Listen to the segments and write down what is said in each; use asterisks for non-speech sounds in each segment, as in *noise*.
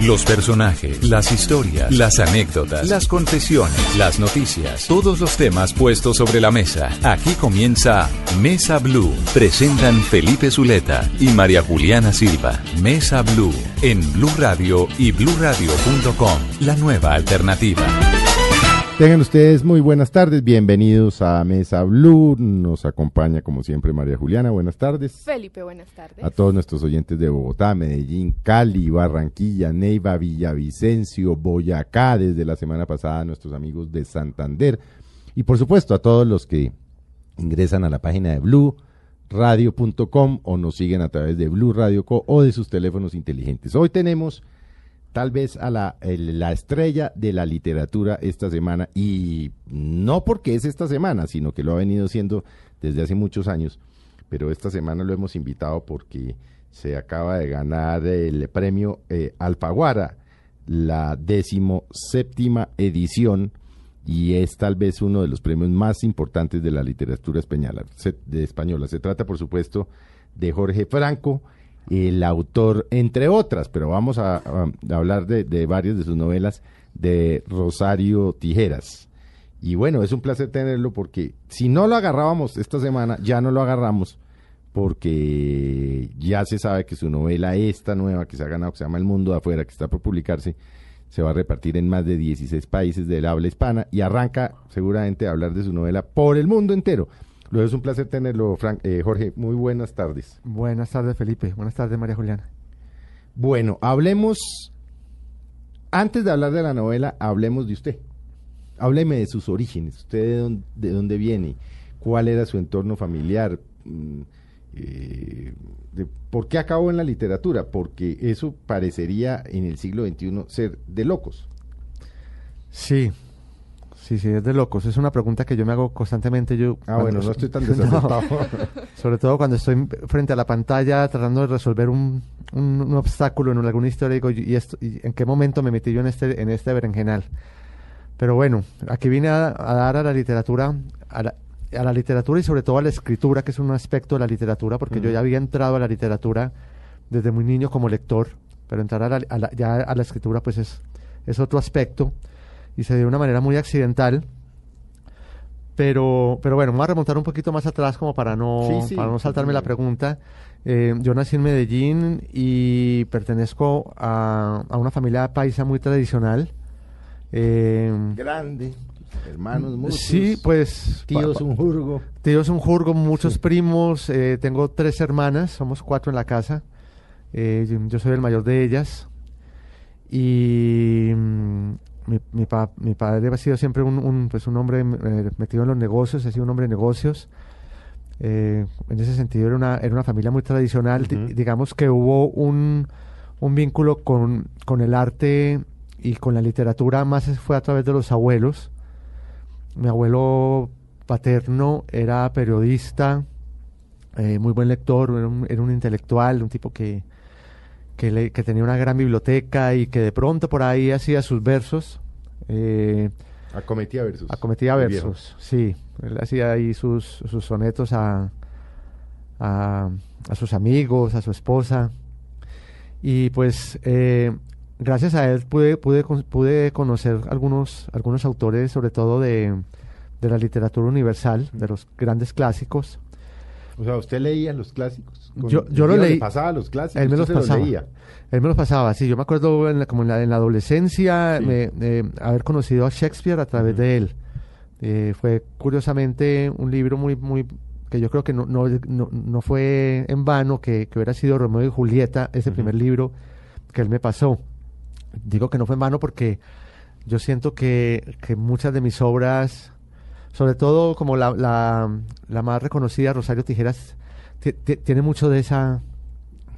Los personajes, las historias, las anécdotas, las confesiones, las noticias, todos los temas puestos sobre la mesa. Aquí comienza Mesa Blue. Presentan Felipe Zuleta y María Juliana Silva. Mesa Blue en Blue Radio y bluradio.com. La nueva alternativa. Tengan ustedes muy buenas tardes, bienvenidos a Mesa Blue, nos acompaña como siempre María Juliana, buenas tardes. Felipe, buenas tardes. A todos nuestros oyentes de Bogotá, Medellín, Cali, Barranquilla, Neiva, Villavicencio, Boyacá, desde la semana pasada nuestros amigos de Santander y por supuesto a todos los que ingresan a la página de Blue radio.com o nos siguen a través de Blue Radio Co o de sus teléfonos inteligentes. Hoy tenemos tal vez a la, la estrella de la literatura esta semana y no porque es esta semana, sino que lo ha venido siendo desde hace muchos años, pero esta semana lo hemos invitado porque se acaba de ganar el premio eh, Alfaguara, la décimo séptima edición y es tal vez uno de los premios más importantes de la literatura española. De española. se trata, por supuesto, de Jorge Franco, el autor, entre otras, pero vamos a, hablar de, varias de sus novelas, de Rosario Tijeras. Y bueno, es un placer tenerlo porque si no lo agarrábamos esta semana, ya no lo agarramos porque ya se sabe que su novela, esta nueva que se ha ganado, que se llama El Mundo de Afuera, que está por publicarse, se va a repartir en más de 16 países del habla hispana y arranca seguramente a hablar de su novela por el mundo entero. Luego es un placer tenerlo, Frank, eh, Jorge. Muy buenas tardes. Buenas tardes, Felipe. Buenas tardes, María Juliana. Bueno, hablemos, antes de hablar de la novela, hablemos de usted. Hábleme de sus orígenes, usted de dónde, de dónde viene, cuál era su entorno familiar, mm, eh, de por qué acabó en la literatura, porque eso parecería en el siglo XXI ser de locos. Sí, Sí, sí, es de locos. Es una pregunta que yo me hago constantemente. Yo, ah, bueno, no estoy tan *laughs* desacertado. *laughs* sobre todo cuando estoy frente a la pantalla tratando de resolver un, un, obstáculo en alguna historia, digo, ¿y, esto, ¿y en qué momento me metí yo en este, en este berenjenal? Pero bueno, aquí vine a, dar a la literatura, a la, a la, literatura y sobre todo a la escritura, que es un aspecto de la literatura, porque yo ya había entrado a la literatura desde muy niño como lector, pero entrar a la, ya a la escritura pues es, es otro aspecto y se dio de una manera muy accidental. Pero, pero bueno, vamos a remontar un poquito más atrás como para no, para no saltarme la pregunta. Eh, yo nací en Medellín y pertenezco a, a una familia paisa muy tradicional. Eh, Grande, hermanos muchos. Sí, pues... Tíos un jurgo. Tíos un jurgo, muchos primos. Eh, tengo tres hermanas, somos cuatro en la casa. yo soy el mayor de ellas. Y mi, mi, mi, padre ha sido siempre un, pues un hombre eh, metido en los negocios, ha sido un hombre de negocios. Eh, en ese sentido era una, era una familia muy tradicional. digamos que hubo un, un vínculo con, con, el arte y con la literatura, más fue a través de los abuelos. Mi abuelo paterno era periodista, eh, muy buen lector, era un, era un intelectual, un tipo que, que, tenía una gran biblioteca y que de pronto por ahí hacía sus versos. Eh, acometía versos. Acometía versos, sí. Él hacía ahí sus, sus sonetos a, a, sus amigos, a su esposa. Y pues eh, gracias a él pude, pude, pude conocer algunos, algunos autores, sobre todo de, de la literatura universal, de los grandes clásicos. O sea, usted leía los clásicos. yo, yo lo leí. pasaba los clásicos. Él me los pasaba. leía. Él me los pasaba, sí. Yo me acuerdo en la, como en la, adolescencia haber conocido a Shakespeare a través de él. Eh, fue curiosamente un libro muy, muy que yo creo que no, no, no, fue en vano que, que, hubiera sido Romeo y Julieta, ese primer libro que él me pasó. Digo que no fue en vano porque yo siento que, que muchas de mis obras sobre todo como la, la, más reconocida, Rosario Tijeras, tiene mucho de esa,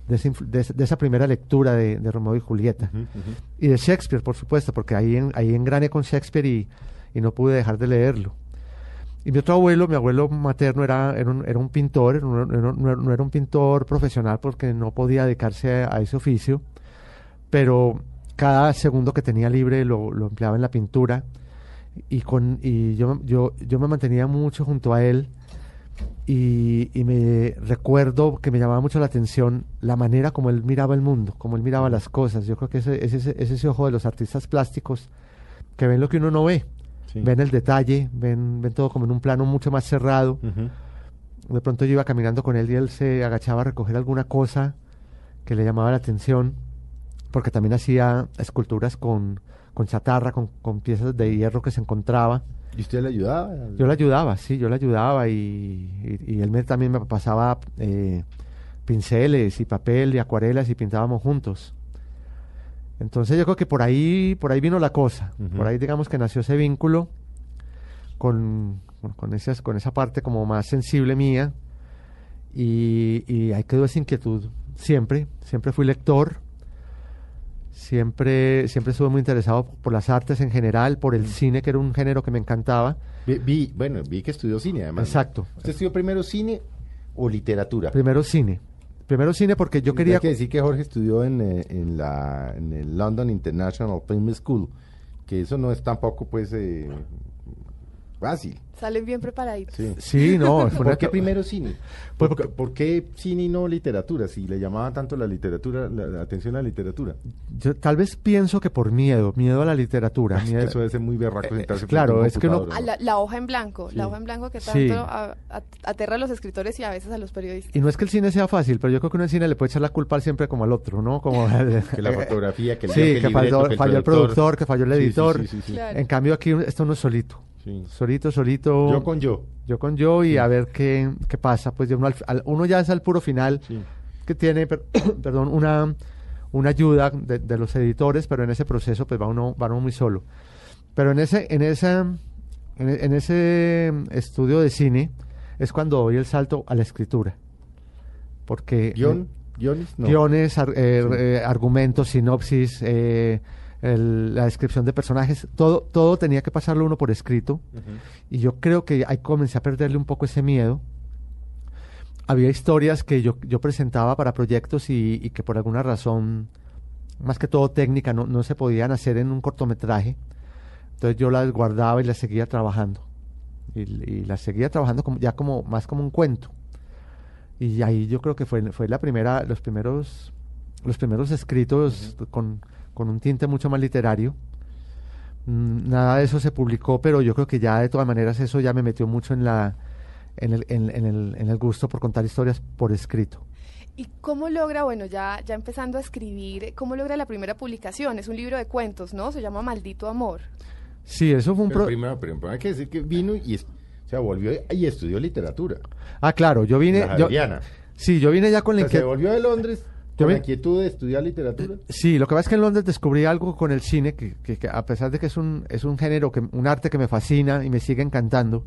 de, esa primera lectura de, de Romeo y Julieta. Y de Shakespeare, por supuesto, porque ahí, en, ahí engrané con Shakespeare y, y, no pude dejar de leerlo. Y mi otro abuelo, mi abuelo materno, era, era, un, era un pintor, no, no, era un pintor profesional porque no podía dedicarse a, ese oficio, pero cada segundo que tenía libre lo, lo empleaba en la pintura y con y yo, yo, yo me mantenía mucho junto a él y, y me recuerdo que me llamaba mucho la atención la manera como él miraba el mundo, como él miraba las cosas. Yo creo que ese, ese, ese, es ese ojo de los artistas plásticos que ven lo que uno no ve. Sí. Ven el detalle, ven, ven todo como en un plano mucho más cerrado. De pronto yo iba caminando con él y él se agachaba a recoger alguna cosa que le llamaba la atención, porque también hacía esculturas con, con chatarra, con, con piezas de hierro que se encontraba. ¿Y usted le ayudaba? Yo le ayudaba, sí, yo le ayudaba y, y- y él me, también me pasaba eh, pinceles y papel y acuarelas y pintábamos juntos. Entonces yo creo que por ahí, por ahí vino la cosa, por ahí digamos que nació ese vínculo con, con, con esas, con esa parte como más sensible mía y, y ahí quedó esa inquietud siempre, siempre fui lector, siempre, siempre estuve muy interesado por las artes en general, por el cine que era un género que me encantaba. Vi, vi- bueno, vi que estudió cine además. Exacto. ¿Usted estudió primero cine o literatura? Primero cine. Primero cine porque yo quería... Hay que decir que Jorge estudió en, eh, en, la, en el London International Film School, que eso no es tampoco pues eh, fácil. Salen bien preparaditos. Sí. Sí, no. *laughs* una- ¿Por qué primero cine? Pues ¿Por, porque- por qué cine y no literatura? Si le llamaba tanto la literatura, la, la atención a la literatura. Yo tal vez pienso que por miedo, miedo a la literatura. Es *laughs* que miedo- eso debe ser muy berraco Eh, sentarse claro, es que uno- computador, A la, la hoja en blanco, Sí. la hoja en blanco que tanto Sí. a- a- aterra a los escritores y a veces a los periodistas. Y no es que el cine sea fácil, pero yo creo que uno en cine le puede echar la culpa siempre como al otro, ¿no? Como *laughs* Que la fotografía, que el Sí, que, el libreto, falló, que el falló el productor, que falló el Sí, sí, editor. sí, sí, sí. Claro. En cambio aquí está uno solito. Sí. Solito, solito. Yo con yo. yo con yo y a ver qué, qué pasa. Pues uno, al- al- uno ya es al puro final Sí. que tiene, per- *coughs* perdón, una, una ayuda de, de los editores, pero en ese proceso pues va uno, va uno muy solo. Pero en ese, en esa, en, en ese estudio de cine es cuando doy el salto a la escritura. Porque ¿Guión? ¿Guiones? No. guiones, ar- eh, eh, argumentos, sinopsis, eh, el- la descripción de personajes, todo, todo tenía que pasarlo uno por escrito. Ujú. Y yo creo que ahí comencé a perderle un poco ese miedo. Había historias que yo, yo presentaba para proyectos y, y que por alguna razón, más que todo técnica, no, no se podían hacer en un cortometraje. Entonces yo las guardaba y las seguía trabajando. Y, y las seguía trabajando como, ya como más como un cuento. Y ahí yo creo que fue, fue la primera, los primeros, los primeros escritos con, con un tinte mucho más literario. Mm, Nada de eso se publicó, pero yo creo que ya de todas maneras eso ya me metió mucho en la en el, en, en el, en el gusto por contar historias por escrito. ¿Y cómo logra, bueno, ya, ya empezando a escribir, cómo logra la primera publicación? Es un libro de cuentos, ¿no? Se llama Maldito Amor. Sí, eso fue un Pero primero, pero hay que decir que vino y, es- o sea, volvió y estudió literatura. Ah, claro, yo vine La yo. Sí, yo vine ya con O la se volvió de Londres con la inquietud de estudiar literatura. Sí, lo que pasa es que en Londres descubrí algo con el cine que, que- que a pesar de que es un es un género que un arte que me fascina y me sigue encantando,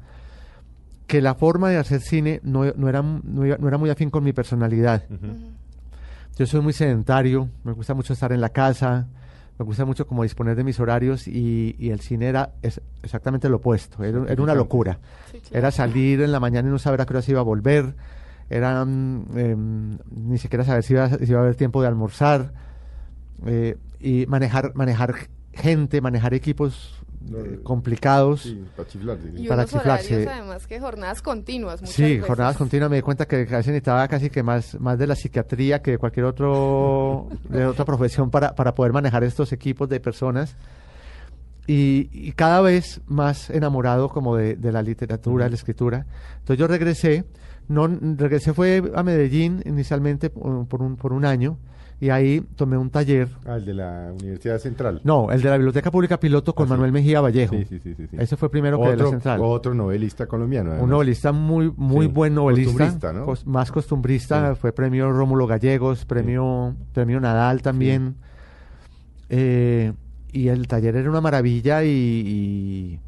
que la forma de hacer cine no, no era no, no era muy afín con mi personalidad. Ujú. Yo soy muy sedentario, me gusta mucho estar en la casa, me gusta mucho como disponer de mis horarios y, y el cine era es- exactamente lo opuesto, era, era una locura. Sí, claro. Era salir en la mañana y no saber a qué hora se iba a volver, era mm, em, ni siquiera saber si iba, a- si iba a haber tiempo de almorzar eh, y manejar, manejar gente, manejar equipos eh, eh, complicados. Sí, para chiflar. sí. Y para unos chiflarse. horarios, además, que jornadas continuas. muchas Sí, veces. jornadas continuas. Me di cuenta que casi necesitaba casi que más, más de la psiquiatría que de cualquier otro *laughs* de otra profesión para, para poder manejar estos equipos de personas. Y, y cada vez más enamorado como de, de la literatura, de la escritura. Entonces yo regresé, no regresé fue a Medellín inicialmente por un, por un año y ahí tomé un taller. Ah, el de la Universidad Central. No, el de la Biblioteca Pública Piloto con Ah, sí. Manuel Mejía Vallejo. Sí, sí, sí, sí, sí. Ese fue primero que de la otro, Central. otro novelista colombiano. Un novelista muy muy Sí, buen novelista, costumbrista, ¿no? cos- más costumbrista, fue premio Rómulo Gallegos, premio premio Nadal también. Eh, y el taller era una maravilla y, y,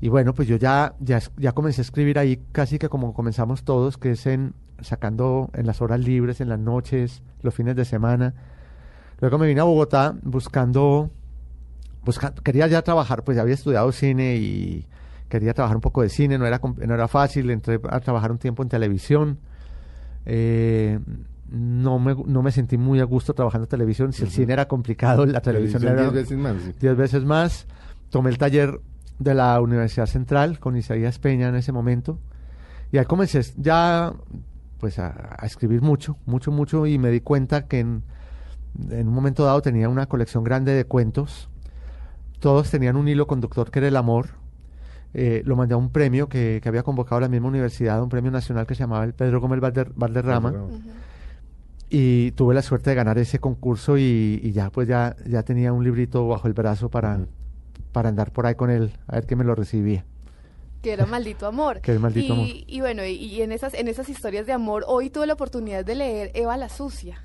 y bueno, pues yo ya, ya ya comencé a escribir ahí casi que como comenzamos todos, que es en sacando en las horas libres, en las noches, los fines de semana. Luego me vine a Bogotá buscando busca- quería ya trabajar, pues ya había estudiado cine y quería trabajar un poco de cine, no era, no era fácil, entré a trabajar un tiempo en televisión. Eh, no, me, no me sentí muy a gusto trabajando en televisión, si el Ujú. cine era complicado, la televisión, Televisión era diez veces más. sí. diez veces más. Tomé el taller de la Universidad Central con Isaías Peña en ese momento Y ahí comencé ya pues a, a escribir mucho, mucho, mucho y me di cuenta que en, en un momento dado tenía una colección grande de cuentos. Todos tenían un hilo conductor que era el amor. Eh, lo mandé a un premio que, que había convocado la misma universidad, un premio nacional que se llamaba el Pedro Gómez Valder- Valderrama. Y tuve la suerte de ganar ese concurso y, y ya pues ya, ya tenía un librito bajo el brazo para. Para andar por ahí con él, a ver que me lo recibía. Que era Maldito Amor. *laughs* Que era Maldito y, Amor. Y bueno, y, y en, esas, en esas historias de amor, hoy tuve la oportunidad de leer Eva la Sucia.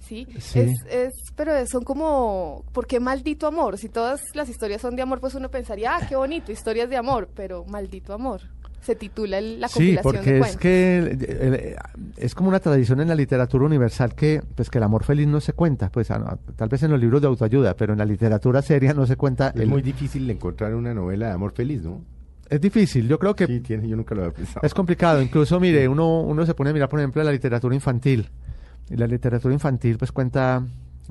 ¿Sí? Sí. Es, es, pero son como, ¿por qué maldito amor? Si todas las historias son de amor, pues uno pensaría, ah, qué bonito, historias de amor, pero maldito amor. Se titula el- la Sí, compilación porque de es que el- el- el- es como una tradición en la literatura universal que pues que el amor feliz no se cuenta, pues ah, tal vez en los libros de autoayuda, pero en la literatura seria no se cuenta. Es el- muy difícil encontrar una novela de amor feliz, ¿no? es difícil, yo creo que Sí, tiene, yo nunca lo había pensado. es complicado. Incluso, mire, uno, uno se pone a mirar, por ejemplo, la literatura infantil. Y la literatura infantil pues cuenta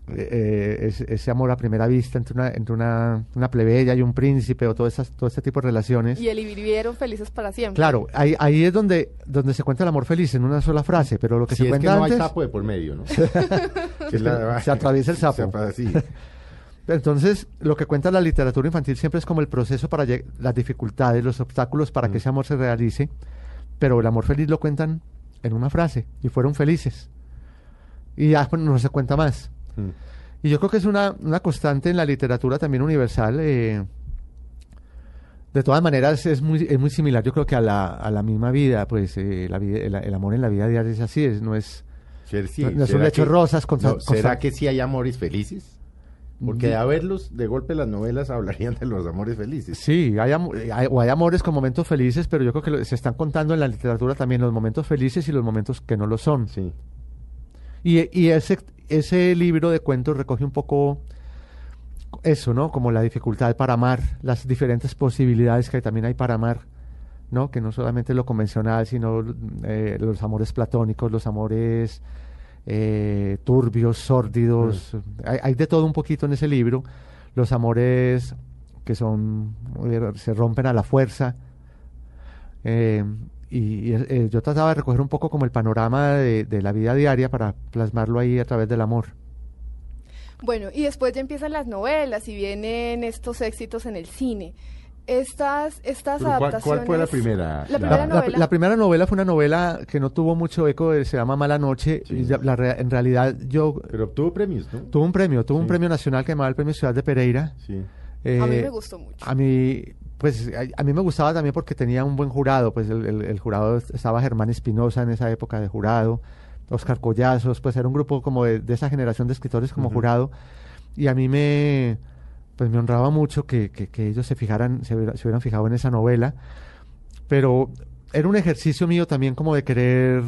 eh, es- ese amor a primera vista entre una, entre una, una plebeya y un príncipe o todo, esas, todo este tipo de relaciones. Y el y vivieron felices para siempre. Claro, ahí, ahí es donde, donde se cuenta el amor feliz en una sola frase, pero lo que Si se es que cuenta no hay sapo de por medio, ¿no? *laughs* Que la- Se atraviesa el sapo. *laughs* Entonces, lo que cuenta la literatura infantil siempre es como el proceso para las dificultades, los obstáculos para que Mm. ese amor se realice, pero el amor feliz lo cuentan en una frase y fueron felices. Y ya pues, no se cuenta más. Mm. Y yo creo que es una, una constante en la literatura también universal. eh, de todas maneras, es muy, es muy similar, yo creo que a la, a la misma vida, pues eh, la vida- el, el amor en la vida diaria es así, es, no es... Sí, No- no es un ¿será lecho que- rosas no, ¿Será que sí hay amores felices? Porque de haberlos, de golpe las novelas *laughs* hablarían de los amores felices. Sí, hay, amo- hay- o hay amores con momentos felices, pero yo creo que lo- se están contando en la literatura también los momentos felices y los momentos que no lo son. Sí. Y, y ese, ese libro de cuentos recoge un poco eso, ¿no? Como la dificultad para amar, las diferentes posibilidades que también hay para amar, ¿no? Que no solamente lo convencional, sino eh, los amores platónicos, los amores eh, turbios, sórdidos. Hay, hay de todo un poquito en ese libro. Los amores que son eh, se rompen a la fuerza. Eh, y y, eh, yo trataba de recoger un poco como el panorama de, de la vida diaria para plasmarlo ahí a través del amor. Bueno, y después ya empiezan las novelas y vienen estos éxitos en el cine. Estas, estas ¿cuál- cuál adaptaciones. fue la primera? La La- primera La, la- novela. la primera novela fue una novela que no tuvo mucho eco, eh, se llama Mala Noche. Sí. y ya- la rea- en realidad yo Pero obtuvo premios, ¿no? tuve un premio, tuve un premio nacional que llamaba el Premio Ciudad de Pereira. Sí. a mí Eh, me gustó mucho. A mí, pues, a, a mí me gustaba también porque tenía un buen jurado, pues el, el- el jurado est- estaba Germán Espinosa en esa época de jurado, Oscar Collazos, pues era un grupo como de, de esa generación de escritores como jurado, y a mí me, pues me honraba mucho que, que- que ellos se fijaran, se, se hubieran fijado en esa novela, pero era un ejercicio mío también como de querer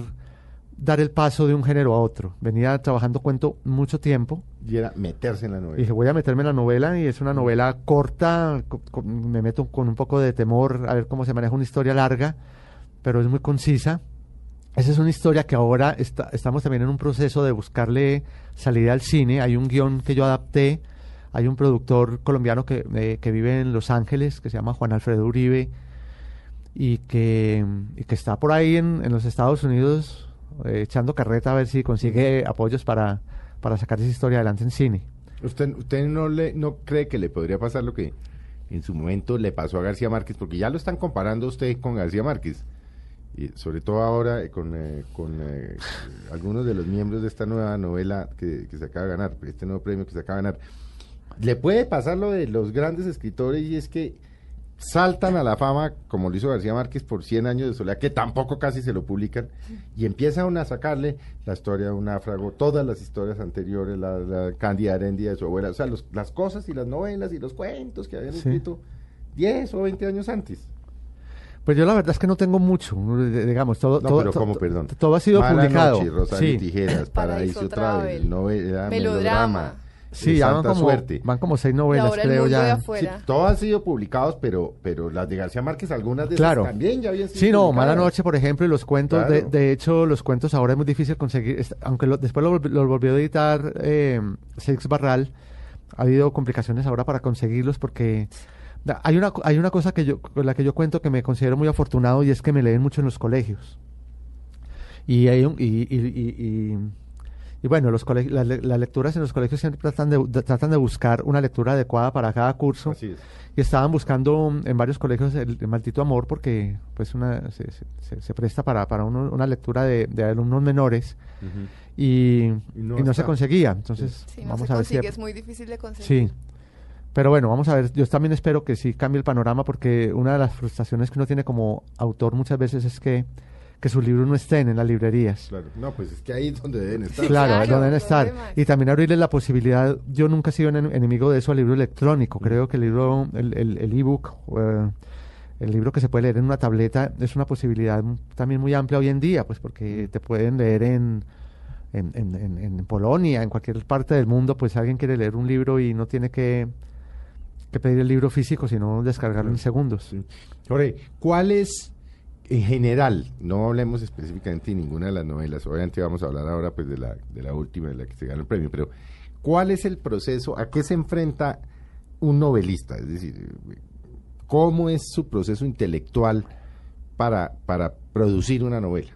dar el paso de un género a otro. Venía trabajando cuento mucho tiempo, Y era meterse en la novela. y dije, voy a meterme en la novela y es una novela corta, co- co- me meto con un poco de temor a ver cómo se maneja una historia larga, pero es muy concisa. Esa es una historia que ahora está- estamos también en un proceso de buscarle salida al cine. Hay un guion que yo adapté, hay un productor colombiano que, eh, que vive en Los Ángeles, que se llama Juan Alfredo Uribe, y que, y que está por ahí en, en los Estados Unidos eh, echando carreta a ver si consigue apoyos para, para sacar esa historia adelante en cine. ¿Usted, usted no, le, no cree que le podría pasar lo que en su momento le pasó a García Márquez? Porque ya lo están comparando usted con García Márquez. Y sobre todo ahora eh, con, eh, con eh, algunos de los miembros de esta nueva novela que, que se acaba de ganar, este nuevo premio que se acaba de ganar. Le puede pasar lo de los grandes escritores y es que saltan a la fama, como lo hizo García Márquez por 100 años de soledad, que tampoco casi se lo publican, y empiezan a sacarle la historia de un náufrago, todas las historias anteriores, la, la Cándida Herendia de su abuela, o sea, los- las cosas y las novelas y los cuentos que habían Sí. escrito 10 o 20 años antes. Pues yo la verdad es que no tengo mucho, digamos, todo, No, todo, pero to- ¿cómo, to- perdón? todo ha sido Mala publicado. Noche, Rosario sí, Tijeras, Paraíso Paraíso Travel, Travel, novela, Melodrama. melodrama, sí, ya van como, Suerte. van como seis novelas, creo ya. Sí, todos han sido publicados, pero, pero las de García Márquez, algunas de esas Claro. también ya habían sido Sí, no, publicadas. Mala Noche, por ejemplo, y los cuentos, de, Claro. de hecho, los cuentos ahora es muy difícil conseguir, aunque lo- después lo, volvi- lo volvió a editar eh, Seix Barral, ha habido complicaciones ahora para conseguirlos porque Hay una, hay una cosa que yo, con la que yo cuento que me considero muy afortunado y es que me leen mucho en los colegios. Y, hay un- y, y- y- y- y bueno, los las, las lecturas en los colegios siempre tratan de, de- tratan de buscar una lectura adecuada para cada curso. Así es. Y estaban buscando mm, en varios colegios el, el maldito amor porque pues una, se, se- presta para, para uno- una lectura de, de alumnos menores y, Y y no no, se conseguía. Entonces, Sí, no vamos se a ver si... es muy difícil de conseguir. Sí. Pero bueno, vamos a ver. Yo también espero que sí cambie el panorama porque una de las frustraciones que uno tiene como autor muchas veces es que, que sus libros no estén en las librerías. Claro. No, pues es que ahí es donde deben estar. Sí, Claro, claro, donde deben estar. Y también abrirle la posibilidad. Yo nunca he sido en- enemigo de eso al libro electrónico. Creo que el libro, el, el, el ebook, eh, el libro que se puede leer en una tableta, es una posibilidad también muy amplia hoy en día, pues porque te pueden leer en, en, en, en- Polonia, en cualquier parte del mundo, pues alguien quiere leer un libro y no tiene que, que pedir el libro físico, sino descargarlo en segundos. Sí. Jorge, ¿cuál es, en general, no hablemos específicamente de ninguna de las novelas, obviamente vamos a hablar ahora pues de la, de la última, de la que se ganó el premio, pero ¿cuál es el proceso, a qué se enfrenta un novelista? Es decir, ¿cómo es su proceso intelectual para, para producir una novela?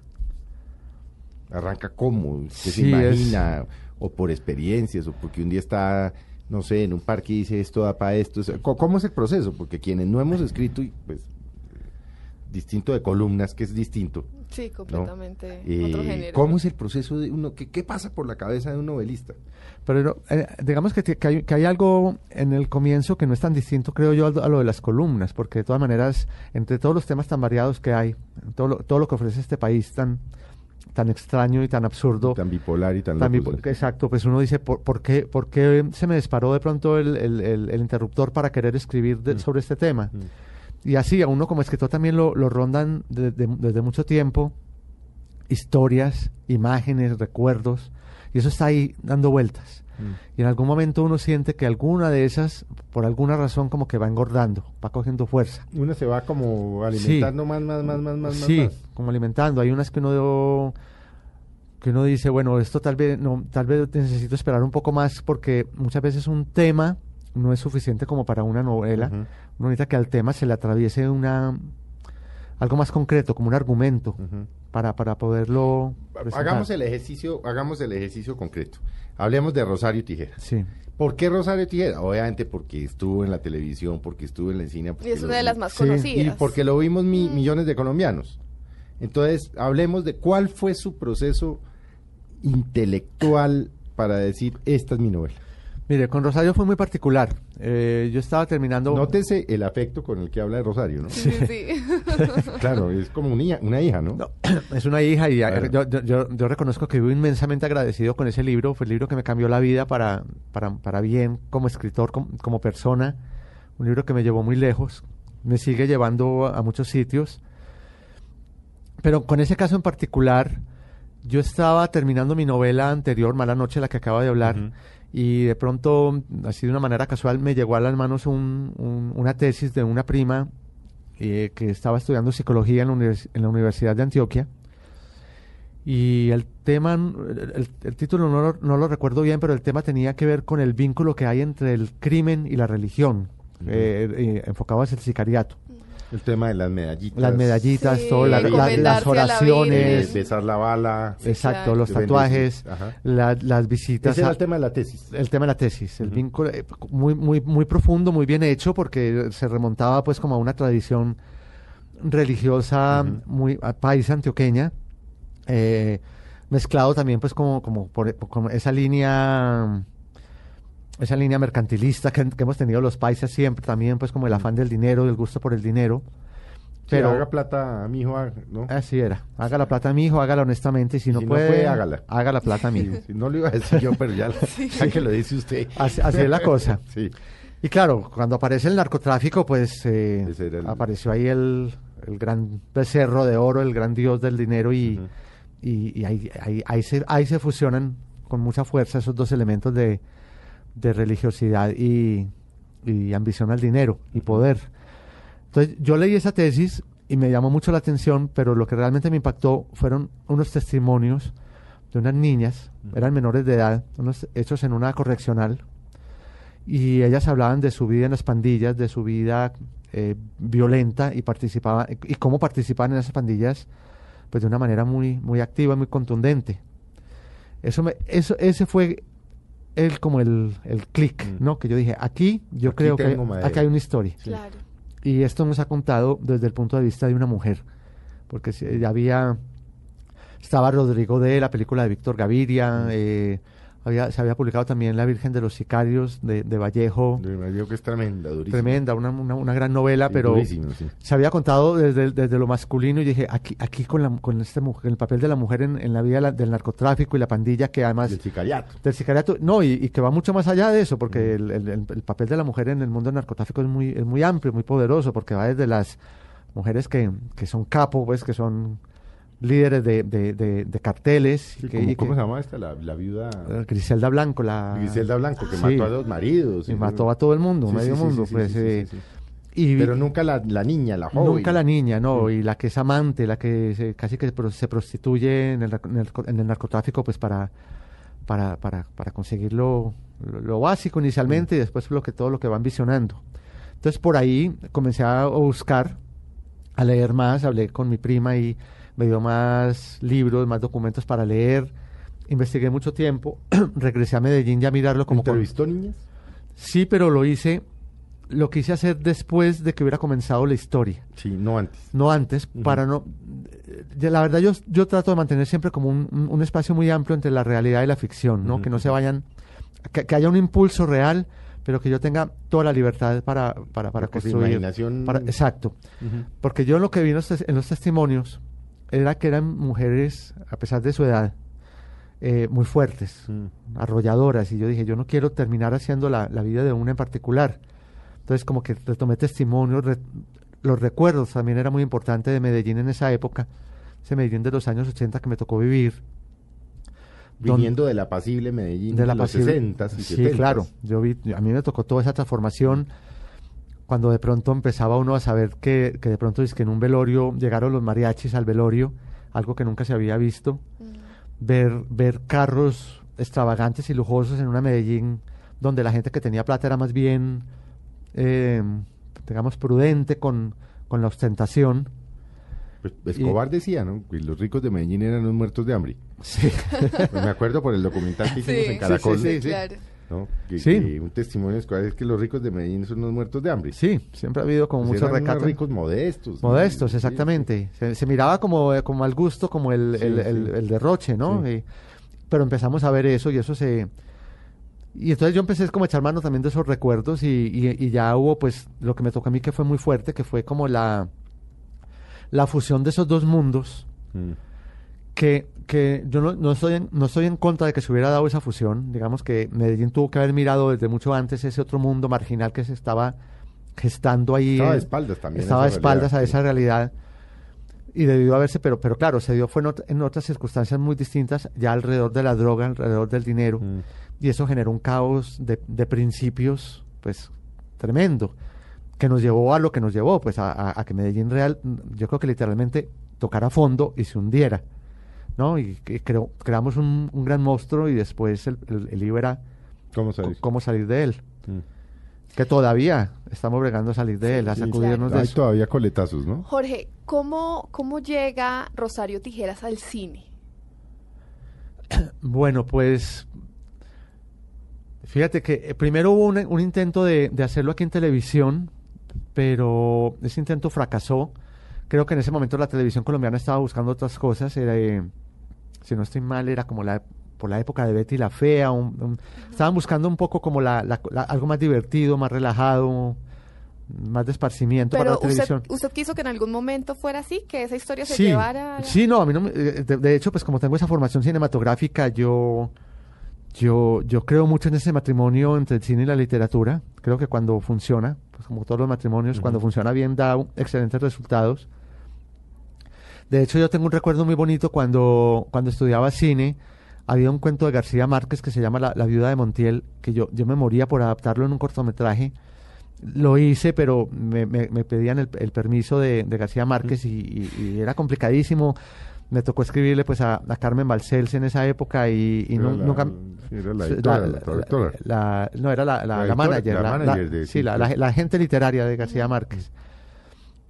¿Arranca cómo? ¿Qué se es- imagina? ¿O por experiencias? ¿O porque un día está, no sé, en un parque y dice esto da para esto? ¿cómo- ¿Cómo es el proceso? Porque quienes no hemos escrito, y pues, distinto de columnas, que es distinto. Sí, completamente Eh, otro género. ¿Cómo es el proceso de uno? ¿Qué, ¿Qué pasa por la cabeza de un novelista? Pero eh, digamos que, que hay, que hay algo en el comienzo que no es tan distinto, creo yo, a, lo- a lo de las columnas, porque de todas maneras, entre todos los temas tan variados que hay, todo lo, todo lo que ofrece este país tan, tan extraño y tan absurdo, Tan bipolar y tan por- exacto, pues uno dice, ¿por, por qué, por qué se me disparó de pronto el, el- el- el interruptor para querer escribir de- Mm. sobre este tema? Mm. Y así, a uno como escritor también lo, lo rondan de- de- desde mucho tiempo, historias, imágenes, recuerdos, y eso está ahí dando vueltas. Mm. Y en algún momento uno siente que alguna de esas, por alguna razón, como que va engordando, va cogiendo fuerza. Uno se va como alimentando más, más, más, más, más, sí, más. como alimentando. Hay unas que uno que uno dice, bueno, esto tal vez no, tal vez necesito esperar un poco más porque muchas veces un tema no es suficiente como para una novela. Uno necesita que al tema se le atraviese una algo más concreto, como un argumento, para, para poderlo presentar. Hagamos el ejercicio, hagamos el ejercicio concreto. Hablemos de Rosario Tijera. Sí. ¿Por qué Rosario Tijera? Obviamente porque estuvo en la televisión, porque estuvo en la cine. Y porque es lo una de las más Sí, Y conocidas. porque lo vimos mi- millones de colombianos. Entonces, hablemos de cuál fue su proceso intelectual para decir, esta es mi novela. Mire, con Rosario fue muy particular. Eh, yo estaba terminando... Nótese el afecto con el que habla de Rosario, ¿no? Sí, sí, sí. *laughs* claro, es como una hija, una hija ¿no? No, *clears throat* es una hija y Claro. yo, yo- yo- yo reconozco que vivo inmensamente agradecido con ese libro. Fue el libro que me cambió la vida para, para, para bien como escritor, como, como persona. Un libro que me llevó muy lejos. Me sigue llevando a, a muchos sitios. Pero con ese caso en particular, yo estaba terminando mi novela anterior, Mala Noche, la que acaba de hablar. Y de pronto, así de una manera casual, me llegó a las manos un- un- una tesis de una prima eh, que estaba estudiando psicología en la, univers- en la Universidad de Antioquia. Y el tema, el, título no lo, no lo recuerdo bien, pero el tema tenía que ver con el vínculo que hay entre el crimen y la religión, eh, eh, enfocado hacia el sicariato. El tema de las medallitas. Las medallitas, Sí, todo, la- la- las a la eh, oraciones, besar la bala. Sí, exacto, claro. los tatuajes, las visitas. Ese era a- el tema de la tesis. el tema de la tesis, el vínculo eh, muy muy muy profundo, muy bien hecho porque se remontaba pues como a una tradición religiosa Ujú. muy a- paisa antioqueña eh, mezclado también pues como como por, como esa línea esa línea mercantilista que, que hemos tenido los paisas siempre también pues como el afán del dinero, del gusto por el dinero. Pero haga plata a mi hijo, ¿no? así era. Haga la plata mi hijo, hágala honestamente y si, no, si no puede, puede, hágala. haga la plata mi hijo. Sí, sí, no lo iba a decir yo, pero ya, *laughs* ya que lo dice usted. Así, así es la cosa. *laughs* Sí. Y claro, cuando aparece el narcotráfico, pues eh, el- apareció ahí el, el gran becerro de oro, el gran dios del dinero y, y ahí, ahí, ahí se, ahí se fusionan con mucha fuerza esos dos elementos de, de religiosidad y, y ambición al dinero y poder. Entonces yo leí esa tesis y me llamó mucho la atención, pero lo que realmente me impactó fueron unos testimonios de unas niñas, eran menores de edad, unos hechos en una correccional, y ellas hablaban de su vida en las pandillas, de su vida eh, violenta y participaban y cómo participaban en esas pandillas pues de una manera muy muy activa, muy contundente. Eso me, eso ese fue el como el, el clic, Mm. ¿no? Que yo dije, aquí yo Aquí creo que madera. acá hay una historia. Claro. Y esto nos ha contado desde el punto de vista de una mujer, porque si- ya había, estaba Rodrigo de la película de Víctor Gaviria, eh, había, se había publicado también La Virgen de los Sicarios de, de Vallejo, Me digo que es tremenda, durísima. tremenda, una, una, una gran novela, Sí, pero durísimo, sí. se había contado desde, desde lo masculino y dije, aquí, aquí con, la, con este el papel de la mujer en, en la vida de la- del narcotráfico y la pandilla que además... El sicariato. Del sicariato, no, y, y que va mucho más allá de eso, porque el, el- el- el papel de la mujer en el mundo del narcotráfico es muy, es muy amplio, muy poderoso, porque va desde las mujeres que, que son capo, pues, que son líderes de, de, de- de carteles. Sí, que- ¿cómo, cómo que- se llama esta? La, la viuda eh, Griselda Blanco, la... Griselda Blanco, que sí, mató a dos maridos. y mató a todo el mundo, Sí, medio mundo, pues, eh, y- Pero nunca la, la niña, la joven. Nunca la niña, no, Sí. y la que es amante, la que se- casi que se prostituye en el, en el en el narcotráfico, pues para, para, para, para conseguir lo, lo- lo básico inicialmente y después lo que todo lo que van visionando. Entonces por ahí comencé a buscar, a leer más, hablé con mi prima y me dio más libros, más documentos para leer. Investigué mucho tiempo, *clears throat* regresé a Medellín ya a mirarlo como con- ¿Entrevistó niñas? Sí, pero lo hice, lo quise hacer después de que hubiera comenzado la historia Sí, no antes. no antes, para no... La verdad yo, yo trato de mantener siempre como un, un- espacio muy amplio entre la realidad y la ficción, ¿no? Que no se vayan... Que, que haya un impulso real, pero que yo tenga toda la libertad para, para, para construir. imaginación- para- exacto. Porque yo lo que vi en los, tes- en los testimonios era que eran mujeres, a pesar de su edad, eh, muy fuertes, Mm. arrolladoras. Y yo dije, yo no quiero terminar haciendo la, la vida de una en particular. Entonces, como que retomé testimonios, re- los recuerdos también era muy importante de Medellín en esa época, ese Medellín de los años 80 que me tocó vivir. Viniendo de la pasible Medellín de la los pasible- 60s y Sí, 70s. claro. Yo vi, a mí me tocó toda esa transformación cuando de pronto empezaba uno a saber que, que de pronto es que en un velorio llegaron los mariachis al velorio, algo que nunca se había visto. Ver, ver carros extravagantes y lujosos en una Medellín donde la gente que tenía plata era más bien, eh, digamos, prudente con, con la ostentación. Pues Escobar decía, ¿no? Que los ricos de Medellín eran los muertos de hambre. Sí. Pues *laughs* me acuerdo por el documental que hicimos Sí. en Caracol. Sí, sí, sí. Claro. ¿No? Que, Sí. que un testimonio de Escobar es que los ricos de Medellín son los muertos de hambre. Sí, siempre ha habido como Pues mucho eran unos recato. ricos modestos. ¿no? Modestos, Sí, exactamente. Se, se miraba como, eh, como al gusto, como el, Sí, el, el- sí. el derroche, ¿no? Y- pero empezamos a ver eso y eso se... Y entonces yo empecé como a echar mano también de esos recuerdos y, y- y ya hubo pues lo que me tocó a mí que fue muy fuerte, que fue como la, la fusión de esos dos mundos, Mm. Que, que yo no, no, estoy en, no estoy en contra de que se hubiera dado esa fusión. Digamos que Medellín tuvo que haber mirado desde mucho antes ese otro mundo marginal que se estaba gestando ahí. Estaba de espaldas también. a estaba de espaldas a esa realidad y debió haberse, pero, pero claro, se dio fue en, ot- en otras circunstancias muy distintas, ya alrededor de la droga, alrededor del dinero, Mm. y eso generó un caos de, de principios, pues, tremendo, que nos llevó a lo que nos llevó, pues, a, a- a que Medellín Real, yo creo que literalmente tocara fondo y se hundiera, ¿no? Y que creo, creamos un, un gran monstruo y después el, el, el lío era ¿Cómo sabes? cómo salir de él, Mm. que todavía estamos bregando a salir de él, a Sí, sacudirnos de Hay eso. todavía coletazos, ¿no? Jorge, ¿cómo, ¿cómo llega Rosario Tijeras al cine? *coughs* Bueno, pues fíjate que eh, primero hubo un, un intento de, de hacerlo aquí en televisión, pero ese intento fracasó. Creo que en ese momento la televisión colombiana estaba buscando otras cosas. Era, eh, si no estoy mal, era como la por la época de Betty la Fea. un- un- estaban buscando un poco como la, la- la- algo más divertido, más relajado, más de esparcimiento para la usted, televisión. usted quiso que en algún momento fuera así, que esa historia se Sí, llevara... a la- sí, no, a mí no me- eh, de, de hecho, pues como tengo esa formación cinematográfica, yo, yo, yo creo mucho en ese matrimonio entre el cine y la literatura. Creo que cuando funciona, pues como todos los matrimonios, cuando funciona bien da excelentes resultados. De hecho, yo tengo un recuerdo muy bonito cuando, cuando estudiaba cine. Había un cuento de García Márquez que se llama La, La viuda de Montiel, que yo, yo me moría por adaptarlo en un cortometraje. Lo hice, pero me, me- me pedían el, el permiso de, de García Márquez y, y- y era complicadísimo. me tocó escribirle pues a, a Carmen Balcells en esa época y, y Era nu- la- nunca... era la editora, la- la no, era la, manager. la sí, la, sí. la- la agente literaria de García Márquez.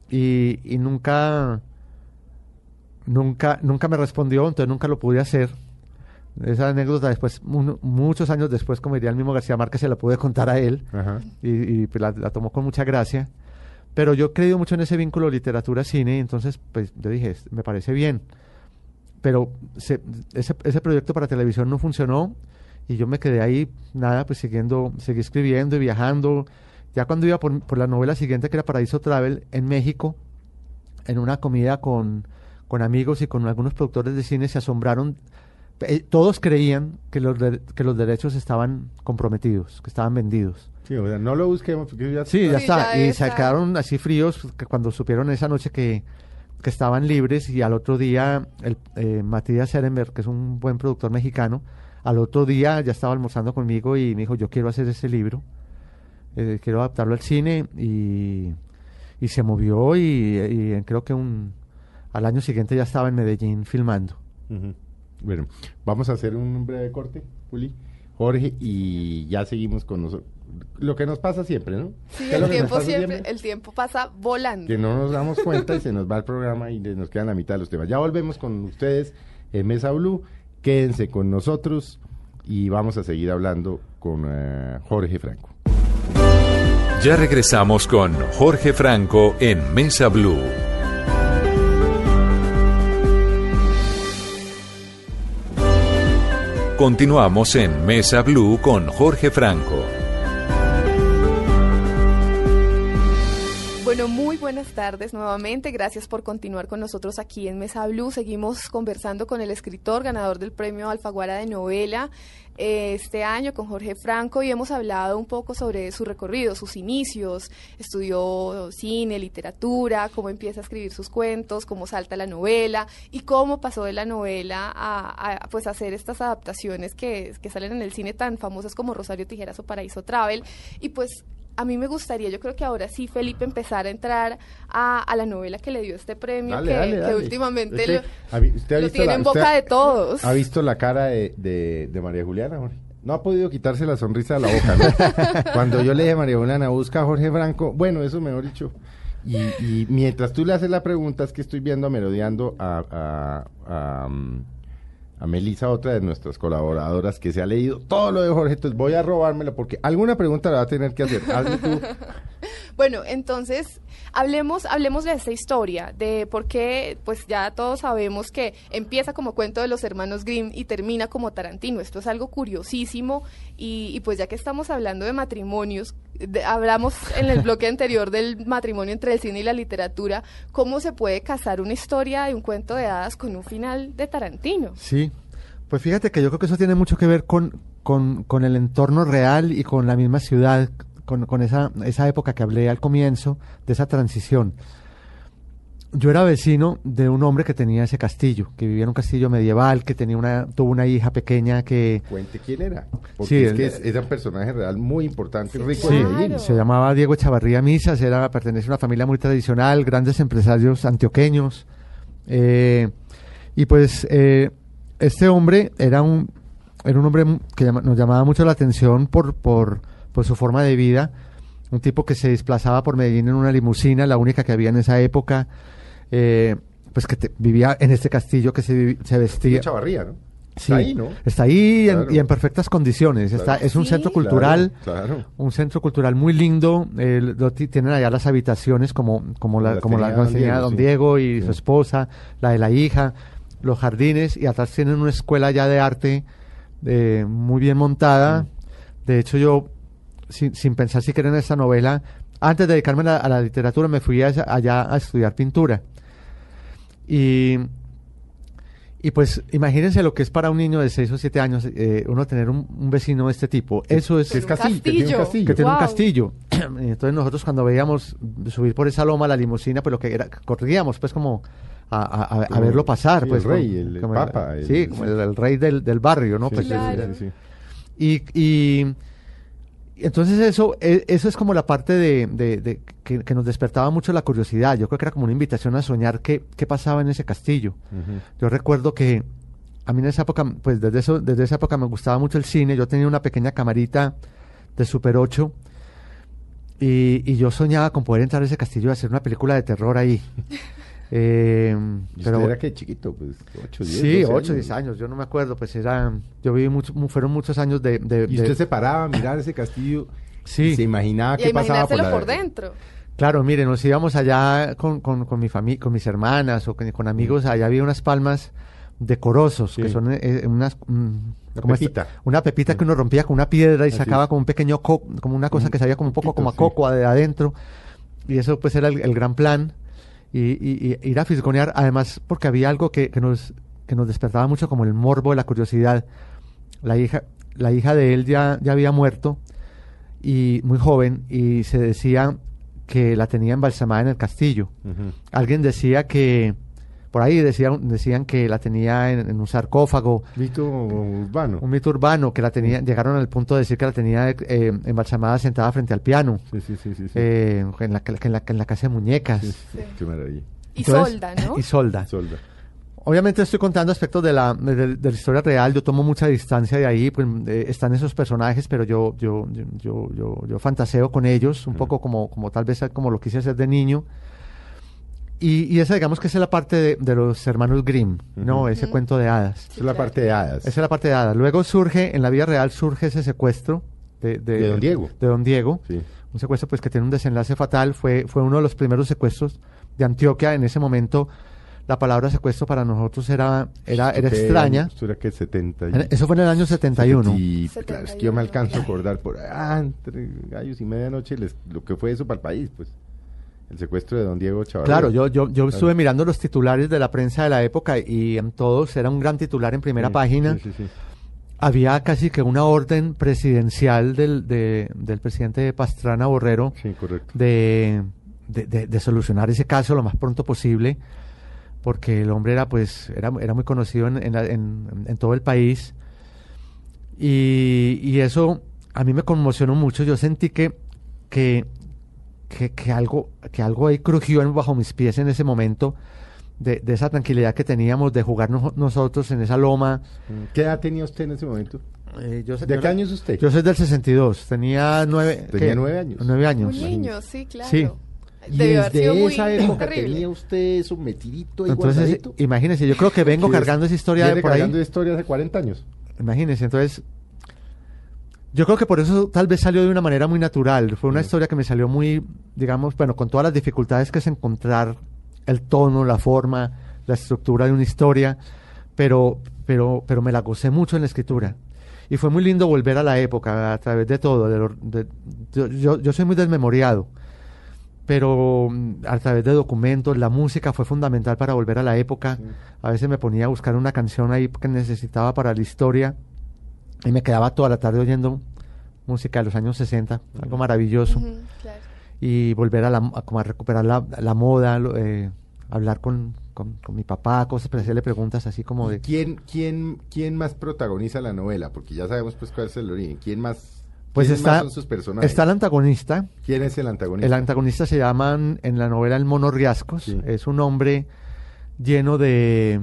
Y, y nunca, nunca, nunca me respondió, entonces nunca lo pude hacer. Esa anécdota después, mu- muchos años después, como diría el mismo García Márquez, se la pude contar a él Ajá. y, y, pues, la, la tomó con mucha gracia. Pero yo he creído mucho en ese vínculo literatura-cine, entonces pues yo dije, "Es- me parece bien. Pero se- ese, ese proyecto para televisión no funcionó y yo me quedé ahí, nada, pues siguiendo, seguí escribiendo y viajando. Ya cuando iba por, por la novela siguiente, que era Paraíso Travel, en México, en una comida con, con amigos y con algunos productores de cine, se asombraron. Eh, todos creían que los, de- que los derechos estaban comprometidos, que estaban vendidos. Sí, o sea, no lo busquemos porque ya Sí, ya Sí, está. ya y está. se quedaron así fríos que cuando supieron esa noche que, que estaban libres y al otro día el, eh, Matías Ehrenberg, que es un buen productor mexicano, al otro día ya estaba almorzando conmigo y me dijo, yo quiero hacer ese libro, eh, quiero adaptarlo al cine y, y se movió y, y creo que un, al año siguiente ya estaba en Medellín filmando. Bueno, vamos a hacer un breve corte, Juli, Jorge, y ya seguimos con nosotros. Lo que nos pasa siempre, ¿no? Sí, ¿Qué es el tiempo pasa siempre, el tiempo pasa volando. Que no nos *laughs* damos cuenta y se nos va el programa y nos quedan la mitad de los temas. Ya volvemos con ustedes en Mesa Blue. Quédense con nosotros y vamos a seguir hablando con eh, Jorge Franco. Ya regresamos con Jorge Franco en Mesa Blue. Continuamos en Mesa Blue con Jorge Franco. Bueno, muy buenas tardes nuevamente. Gracias por continuar con nosotros aquí en Mesa Blue. Seguimos conversando con el escritor ganador del premio Alfaguara de novela este año, con Jorge Franco, y hemos hablado un poco sobre su recorrido, sus inicios. Estudió cine, literatura, cómo empieza a escribir sus cuentos, cómo salta la novela y cómo pasó de la novela a, a, pues hacer estas adaptaciones que, que salen en el cine tan famosas como Rosario Tijeras o Paraíso Travel. Y pues a mí me gustaría, yo creo que ahora sí, Felipe, empezar a entrar a, a la novela que le dio este premio, Dale, que, dale, que dale. últimamente Usted lo, ha vi- usted ha lo visto tiene la- en boca de todos. ¿Ha visto la cara de, de- de María Juliana, Jorge? No ha podido quitarse la sonrisa de la boca, ¿no? *laughs* Cuando yo le dije a María Juliana, busca a Jorge Franco, bueno, eso mejor dicho. Y, y mientras tú le haces la pregunta, es que estoy viendo merodeando a, a, a, um, a Melissa, otra de nuestras colaboradoras, que se ha leído todo lo de Jorge, entonces voy a robármelo porque alguna pregunta la va a tener que hacer. Hazle tú. *laughs* *laughs* Bueno, entonces hablemos, hablemos de esta historia, de por qué, pues ya todos sabemos que empieza como cuento de los hermanos Grimm y termina como Tarantino. Esto es algo curiosísimo y, y pues ya que estamos hablando de matrimonios, de- hablamos en el bloque *laughs* anterior del matrimonio entre el cine y la literatura, ¿cómo se puede casar una historia de un cuento de hadas con un final de Tarantino? Sí, pues fíjate que yo creo que eso tiene mucho que ver con, con, con el entorno real y con la misma ciudad, con, con esa, esa época que hablé al comienzo, de esa transición. Yo era vecino de un hombre que tenía ese castillo, que vivía en un castillo medieval, que tenía una, tuvo una hija pequeña que Cuente quién era. Porque Sí, es el- que es, era un personaje real muy importante y rico Sí, claro. Se llamaba Diego Echavarría Misas, era, pertenece a una familia muy tradicional, grandes empresarios antioqueños. eh, y pues eh, este hombre era un, era un hombre que llama- nos llamaba mucho la atención por, por, por su forma de vida. Un tipo que se desplazaba por Medellín en una limusina, la única que había en esa época. eh, pues que te- vivía en este castillo que se, se vestía. Chavarría, ¿no? Sí, Está ahí, ¿no? Está ahí en- y en perfectas condiciones. Está, es un Sí. centro cultural, Claro, claro. un centro cultural muy lindo. eh, lo tienen allá las habitaciones como, como, la, Las como la don Diego, don sí. Diego y Sí. su esposa, la de la hija, los jardines y atrás tienen una escuela ya de arte eh, muy bien montada. De hecho, yo, sin, sin pensar siquiera en esta novela, antes de dedicarme a la, a la literatura, me fui a- allá a estudiar pintura. Y, y pues imagínense lo que es para un niño de 6 o 7 años eh, uno tener un, un vecino de este tipo. Eso es Que es un castillo, que tiene un castillo. castillo. que tiene un Wow. castillo. *clears throat* Entonces nosotros cuando veíamos subir por esa loma la limusina, pues lo que era, corríamos pues como a, a- a- verlo pasar. sí, pues, el rey, como- el- como papa, el- sí, como el, rey del, del barrio, ¿no? Sí, Pues, sí, Claro. sí, sí. y, y, entonces eso, e- eso es como la parte de, de- de que, que nos despertaba mucho la curiosidad. Yo creo que era como una invitación a soñar qué, qué pasaba en ese castillo. Yo recuerdo que a mí en esa época, pues desde, eso, desde esa época me gustaba mucho el cine. Yo tenía una pequeña camarita de Super 8 y, y yo soñaba con poder entrar a ese castillo y hacer una película de terror ahí. *laughs* Eh, ¿Y pero usted era que chiquito? Pues 8, 10, sí, 12 8, 10 años, yo no me acuerdo, pues era, yo viví mucho, mu- fueron muchos años de... de- Y de- usted se paraba a mirar ese castillo Sí. y se imaginaba Y qué pasaba por, la- por dentro. Claro, mire, nos íbamos allá con, con, con mi fami- con mis hermanas o con, con amigos, allá había unas palmas decorosos, Sí. que son eh, unas... mm, Una esta- pepita. una pepita que uno rompía con una piedra y Así sacaba como un pequeño, co- como una cosa Un que sabía como un poco como a coco de adentro. Y eso pues era el, el gran plan. Y, y- y ir a fisgonear, además porque había algo que, que nos, que nos despertaba mucho como el morbo, la curiosidad. La hija, la hija de él ya, ya había muerto y muy joven y se decía que la tenía embalsamada en el castillo. Alguien decía que, por ahí decían, decían que la tenía en, en un sarcófago, Mito urbano. un mito urbano, que la tenía, llegaron al punto de decir que la tenía eh, embalsamada sentada frente al piano, Sí, sí, sí, sí. sí. eh, en, la, que en, la, en la casa de muñecas. Sí, sí, Qué maravilla. Y Entonces- solda, ¿no? *laughs* Y solda. Obviamente estoy contando aspectos de la, de, la historia real, yo tomo mucha distancia de ahí, pues eh, están esos personajes, pero yo, yo, yo, yo, yo, yo fantaseo con ellos, un poco como, como tal vez como lo quise hacer de niño. Y, y esa digamos que esa es la parte de, de los hermanos Grimm, ¿no? Ujú. Ese Ujú. cuento de hadas. Esa es la claro. parte de hadas. Esa es la parte de hadas. Luego surge, en la vida real surge ese secuestro de, De don Diego. De don Diego. Sí. Un secuestro pues que tiene un desenlace fatal. Fue, fue uno de los primeros secuestros de Antioquia. En ese momento la palabra secuestro para nosotros era, era, era ¿Qué extraña. era que 70. y- Eso fue en el año 71. Y, claro, es que yo me 71. alcanzo a acordar por ah, entre gallos y medianoche les- lo que fue eso para el país, pues. El secuestro de don Diego Chavarría. Claro, yo, yo, yo Claro. estuve mirando los titulares de la prensa de la época y en todos era un gran titular en primera Sí, página. Sí, sí, sí. Había casi que una orden presidencial del, de- del presidente Pastrana Borrero de, de, de- de solucionar ese caso lo más pronto posible, porque el hombre era pues era, era muy conocido en, en la- en- en todo el país. Y, y eso a mí me conmocionó mucho. Yo sentí que, que, que, que algo, que algo ahí crujió bajo mis pies en ese momento. De, de esa tranquilidad que teníamos de jugar nojo- nosotros en esa loma. ¿Qué edad tenía usted en ese momento? Eh, yo, ¿De yo- qué año es usted? Yo soy del 62, tenía nueve, Tenía ¿qué? nueve años. Nueve años. Un niño, sí, claro. Sí. y Debió haber sido desde muy esa época terrible. tenía usted eso metidito y Entonces, guardadito. imagínense, yo creo que vengo cargando esa historia de por ahí. cargando historia hace 40 años. Imagínense, entonces, yo creo que por eso tal vez salió de una manera muy natural. Fue una historia que me salió muy, digamos, bueno, con todas las dificultades que es encontrar el tono, la forma, la estructura de una historia, pero, pero, pero me la gocé mucho en la escritura. Y fue muy lindo volver a la época a través de todo. de lo- de- yo, yo, yo soy muy desmemoriado, pero mm, a través de documentos, la música fue fundamental para volver a la época. A veces me ponía a buscar una canción ahí que necesitaba para la historia y me quedaba toda la tarde oyendo música de los años 60, algo maravilloso. Claro. Y volver a, la, a, como a recuperar la, la moda, lo- eh, hablar con, con, con mi papá, cosas, pero hacerle preguntas así como de... ¿Quién, quién, ¿Quién más protagoniza la novela? Porque ya sabemos pues cuál es el origen. ¿Quién más, Pues está, más son sus personajes? está el antagonista. ¿Quién es el antagonista? El antagonista se llama en la novela El Mono Riascos. Sí. Es un hombre lleno de,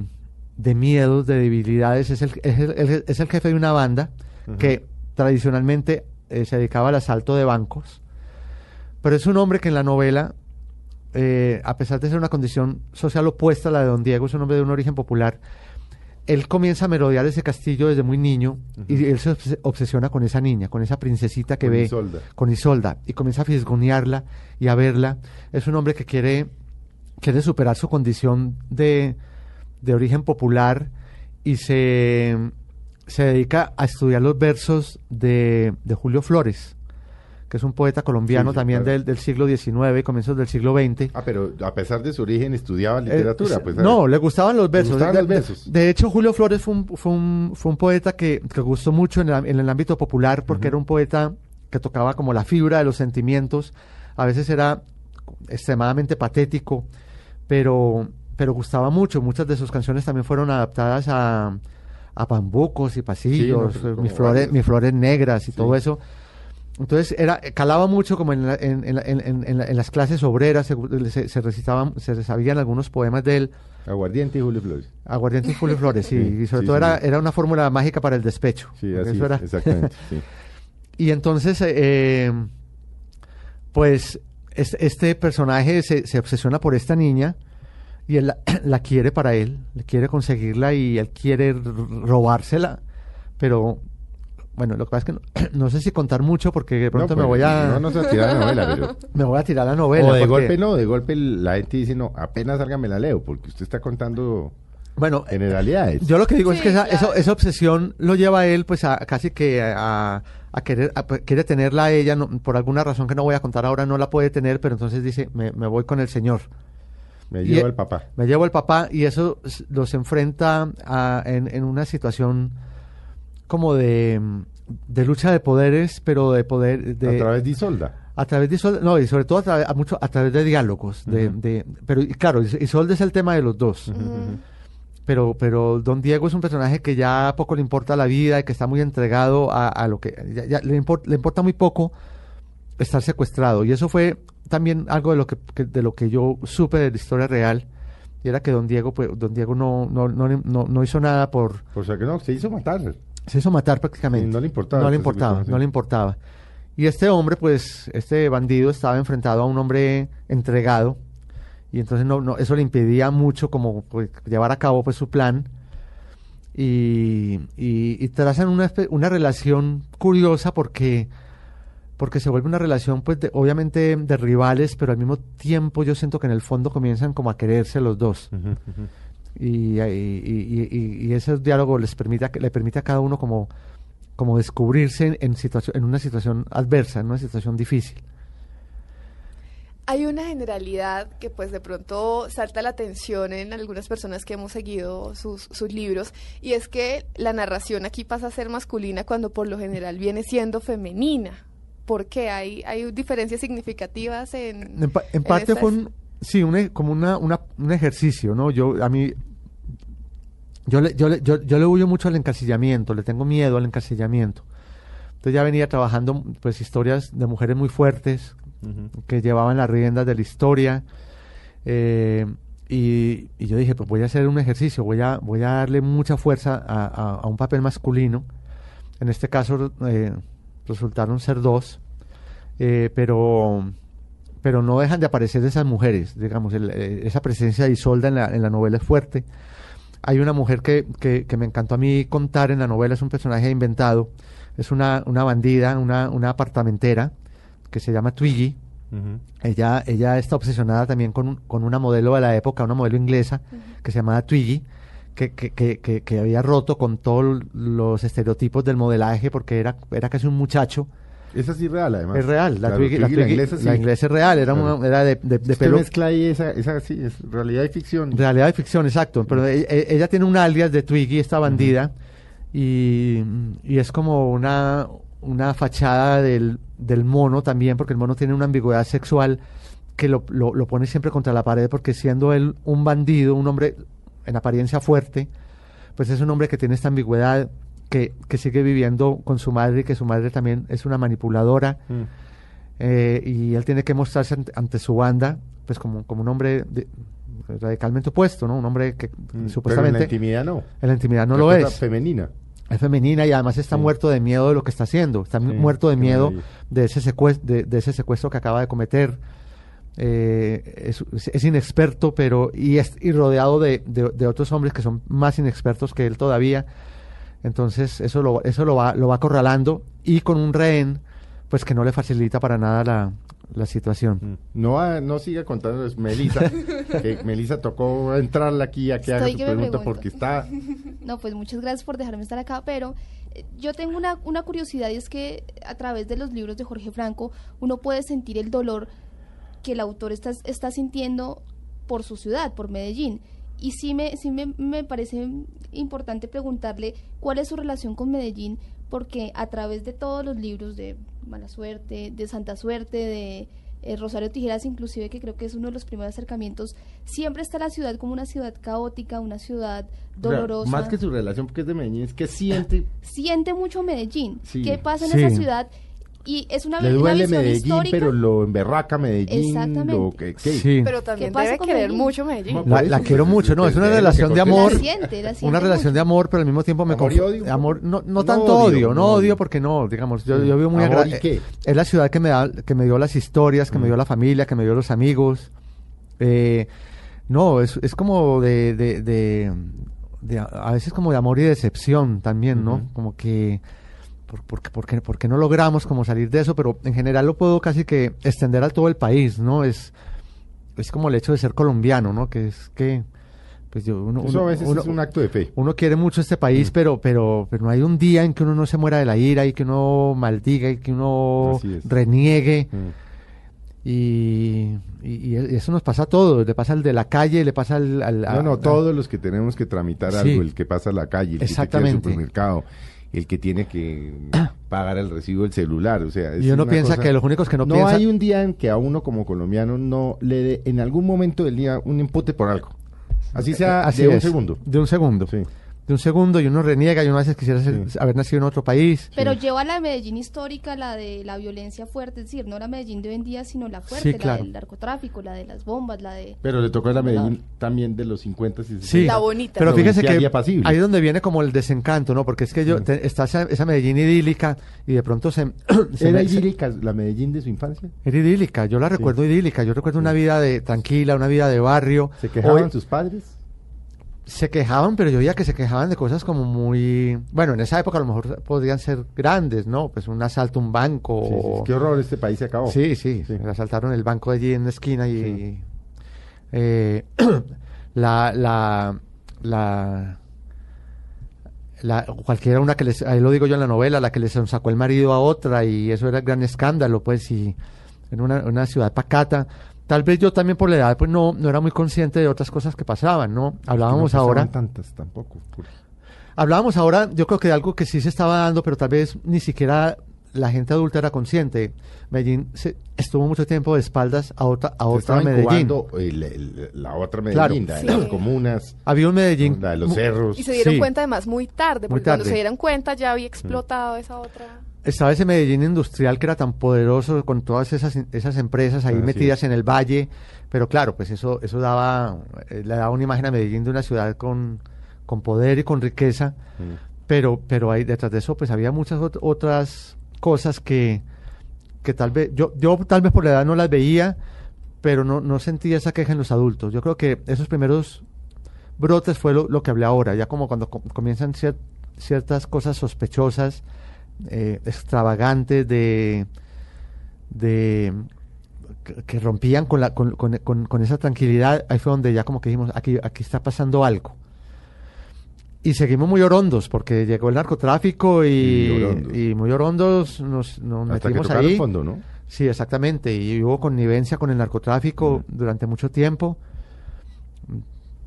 de miedos, de debilidades. Es el, es el- es el jefe de una banda que tradicionalmente eh, se dedicaba al asalto de bancos. Pero es un hombre que en la novela, eh, a pesar de ser una condición social opuesta a la de Don Diego, es un hombre de un origen popular. Él comienza a merodear ese castillo desde muy niño y él se obs- obsesiona con esa niña, con esa princesita que Con ve Isolda. con Isolda y comienza a fisgonearla y a verla. Es un hombre que quiere, quiere superar su condición de, de origen popular y se, se dedica a estudiar los versos de, de Julio Flores, que es un poeta colombiano Sí, sí, también claro. del, del siglo XIX, comienzos del siglo XX. Ah, pero a pesar de su origen estudiaba Eh, literatura. pues, no, le gustaban los versos. gustaban de, los versos. de hecho, Julio Flores fue un, fue un, fue un poeta que, que gustó mucho en el, en el ámbito popular porque era un poeta que tocaba como la fibra de los sentimientos. A veces era extremadamente patético, pero, pero gustaba mucho. Muchas de sus canciones también fueron adaptadas a, a bambucos y pasillos, Sí, no, eh, mis, flores, mis flores negras y Sí. todo eso. entonces era calaba mucho como en, la- en, en en- en- en la- en las clases obreras, se, se, se recitaban, se sabían algunos poemas de él, Aguardiente y Julio Flores. Aguardiente y Julio Flores, sí, *laughs* Sí, y sobre todo era, era una fórmula mágica para el despecho. Sí, así eso es, era- exactamente. *laughs* sí. Y entonces, eh, eh, pues, es- este personaje se, se obsesiona por esta niña y él la, *clears throat* la quiere para él, le quiere conseguirla y él quiere robársela, pero bueno, lo que pasa es que no, *clears throat* no sé si contar mucho porque de pronto No, me pues, voy a No, no se va a tirar la novela, pero... *laughs* me voy a tirar la novela. o de porque- golpe no, de golpe la gente dice, no, apenas salga me la leo, porque usted está contando Bueno, generalidades. Yo lo que digo es Sí, que esa, claro. esa, esa obsesión lo lleva a él pues a casi que a, a querer a- pues, quiere tenerla a ella no- por alguna razón que no voy a contar ahora no la puede tener pero entonces dice me, me voy con el señor me e- el papá. me llevo el papá y eso los enfrenta a- en, en una situación como de, de lucha de poderes pero de poder de, a través de Isolda. a través de Isolde, no, y sobre todo a, través- a mucho, a través de diálogos. de, Ujú. de- pero y claro, Is- Isolde es el tema de los dos. Pero, pero Don Diego es un personaje que ya poco le importa la vida y que está muy entregado a, a lo que ya- ya le, le importa muy poco estar secuestrado. Y eso fue también algo de lo que, que- de lo que yo supe de la historia real. Y era que Don Diego, pues, Don Diego no, no, no, no, no hizo nada por, O sea que no, se hizo matar. se hizo matar prácticamente. Sí, no le importaba, No le importaba, no le importaba. Y este hombre, pues, este bandido estaba enfrentado a un hombre entregado. Y entonces no, no, eso le impedía mucho como pues, llevar a cabo pues su plan. Y, y, y trazan una, una relación curiosa porque, porque se vuelve una relación, pues, de- obviamente de rivales, pero al mismo tiempo yo siento que en el fondo comienzan como a quererse los dos Ujú, ujú. y, y, y, y- y ese diálogo les permite a- le permite a cada uno como, como descubrirse en, en, situación, en una situación adversa, en una situación difícil. Hay una generalidad que pues de pronto salta la atención en algunas personas que hemos seguido sus, sus libros y es que la narración aquí pasa a ser masculina cuando por lo general viene siendo femenina. ¿Por qué? ¿Hay, hay diferencias significativas en... En, pa- en parte estas- fue un, sí, un, e- como una, una- un ejercicio, ¿no? Yo, a mí, yo le, yo, le, yo, yo le huyo mucho al encasillamiento, le tengo miedo al encasillamiento. Entonces ya venía trabajando pues historias de mujeres muy fuertes, Ujú. que llevaban las riendas de la historia. eh, y, y yo dije, pues voy a hacer un ejercicio, voy a, voy a darle mucha fuerza a, a- a un papel masculino. En este caso eh, resultaron ser dos, eh, pero, pero no dejan de aparecer esas mujeres, digamos, el- eh, esa presencia de Isolda en la, en la novela es fuerte. Hay una mujer que, que, que me encantó a mí contar en la novela, es un personaje inventado, es una, una bandida, una, una apartamentera que se llama Twiggy. Ella, ella está obsesionada también con, un- con una modelo de la época, una modelo inglesa que se llamaba Twiggy, que, que, que, que, había roto con todos los estereotipos del modelaje porque era, era casi un muchacho. Esa sí es real, además. Es real, la, Claro, Twiggy- la, Twiggy, la inglesa sí. la inglesa es real, era, Claro. una, era de, de, de pelo, mezcla ahí esa, esa sí, es realidad y ficción. Realidad de ficción, exacto. Pero e- e- ella, tiene un alias de Twiggy, esta bandida, y, y es como una, una fachada del, del mono también, porque el mono tiene una ambigüedad sexual que lo, lo, lo pone siempre contra la pared, porque siendo él un bandido, un hombre en apariencia fuerte, pues es un hombre que tiene esta ambigüedad, que, que sigue viviendo con su madre y que su madre también es una manipuladora Mm. eh, y él tiene que mostrarse ante, ante su banda pues como, como un hombre de- radicalmente opuesto, ¿no? Un hombre que Mm, Pero en supuestamente la intimidad no. en la intimidad no lo es. femenina. Es femenina y además está Sí. muerto de miedo de lo que está haciendo. Está Sí, muerto de miedo de ese, secuestro, de, de ese secuestro que acaba de cometer. Eh, es, es inexperto, pero y, es, y rodeado de, de- de otros hombres que son más inexpertos que él todavía. Entonces eso lo, eso lo va, lo va acorralando y con un rehén, pues que no le facilita para nada la, la situación. Mm. No, ah, no siga contándoles, Melissa. *laughs* que Melissa tocó entrarle aquí a que haga Estoy su que me pregunta porque está. *laughs* No, pues muchas gracias por dejarme estar acá, pero eh, yo tengo una, una curiosidad y es que a través de los libros de Jorge Franco uno puede sentir el dolor que el autor está, está sintiendo por su ciudad, por Medellín. Y sí, me, sí me, me parece importante preguntarle cuál es su relación con Medellín, porque a través de todos los libros de Mala Suerte, de Santa Suerte, de eh, Rosario Tijeras, inclusive, que creo que es uno de los primeros acercamientos, siempre está la ciudad como una ciudad caótica, una ciudad o sea, dolorosa. más que su relación, porque es de Medellín, es que siente. Siente mucho Medellín. Sí. ¿Qué pasa en Sí. esa ciudad? Y es una, Le una duele visión Medellín, histórica. pero lo emberraca Medellín. Exactamente. Lo que. Sí. Pero también ¿Qué pasa debe querer Medellín? mucho Medellín. La, quiero mucho, no, es una relación de amor. La siente, la siente Una relación mucho. de amor, pero al mismo tiempo me Amor y odio. amor, no, no No tanto odio, odio, no odio odio. porque no, digamos, yo, yo vivo muy Amor, agra- ¿y qué? eh, Es la ciudad que me da, que me dio las historias, que me dio la familia, que me dio los amigos. Eh, no, es, es como de, de, de, de a- a veces como de amor y decepción también, ¿no? Como que por, porque, porque, porque no logramos como salir de eso, pero en general lo puedo casi que extender a todo el país, ¿no? Es, es como el hecho de ser colombiano, ¿no? Que es que, pues yo, uno, Eso uno- a veces uno- es un acto de fe. uno quiere mucho este país, Mm. pero, pero, pero no hay un día en que uno no se muera de la ira y que uno maldiga y que uno reniegue. Mm. Y, y- y eso nos pasa a todos. Le pasa al de la calle, le pasa al... al- No, a- no, a- todos los que tenemos que tramitar Sí. algo, el que pasa a la calle, el que se queda al Exactamente. supermercado, el que tiene que *clears throat* pagar el recibo del celular, o sea, es Y uno piensa cosa- que los únicos que no, no piensan... hay un día en que a uno como colombiano no le dé en algún momento del día un empute por algo. Así sea Así de un segundo. De un segundo. Sí. De un segundo y uno reniega y uno a veces quisiera ser- Sí. haber nacido en otro país. Pero lleva la Medellín histórica, la de la violencia fuerte, es decir, no la Medellín de hoy en día, sino la fuerte, Sí, claro. la del narcotráfico, la de las bombas, la de... Pero le tocó a la Medellín también de los 50 y 60. Sí, La bonita. pero fíjese que ahí es donde viene como el desencanto, ¿no? Porque es que yo Sí. te- está esa, esa Medellín idílica y de pronto se, *clears throat* se ¿Era me- se- idílica la Medellín de su infancia? Era idílica, yo la recuerdo idílica, yo recuerdo una vida de tranquila, una vida de barrio. ¿Se quejaban Hoy- sus padres? Se quejaban, pero yo veía que se quejaban de cosas como muy, bueno, en esa época a lo mejor podrían ser grandes, ¿no? Pues un asalto a un banco. Sí, sí, o- Qué horror, este país se acabó. Sí, sí, asaltaron el banco allí en la esquina y eh, *clears throat* la, la, la, la- cualquiera una que les, ahí lo digo yo en la novela, la que les sacó el marido a otra y eso era gran escándalo, pues, y en una, una ciudad pacata. Tal vez yo también por la edad, pues no, no era muy consciente de otras cosas que pasaban, ¿no? Hablábamos No ahora. tantas tampoco. por- Hablábamos ahora, yo creo que de algo que sí se estaba dando, pero tal vez ni siquiera la gente adulta era consciente. Medellín se- estuvo mucho tiempo de espaldas a otra, a Se otra Medellín. el- el- la otra Claro. Medellín, la de Sí. las comunas, Había un Medellín. la de los cerros. Y se dieron Sí. cuenta además muy tarde, Muy porque cuando se dieron cuenta ya había explotado esa otra. Estaba ese Medellín industrial que era tan poderoso con todas esas, esas empresas ahí metidas en el valle. Pero claro, pues eso, eso daba, eh, le daba una imagen a Medellín de una ciudad con, con poder y con riqueza. Mm. pero pero ahí detrás de eso pues había muchas ot- otras cosas que que tal vez yo yo tal vez por la edad no las veía pero no no sentía esa queja en los adultos yo creo que esos primeros brotes fue lo, lo que hablé ahora ya como cuando com- comienzan cier- ciertas cosas sospechosas eh, extravagantes de de que, rompían con la con, con- con- esa tranquilidad ahí fue donde ya como que dijimos aquí aquí está pasando algo y seguimos muy orondos porque llegó el narcotráfico y, Y orondos. y muy orondos nos, nos Hasta metimos ahí. fondo, ¿no? Sí, exactamente. Y hubo connivencia con el narcotráfico durante mucho tiempo.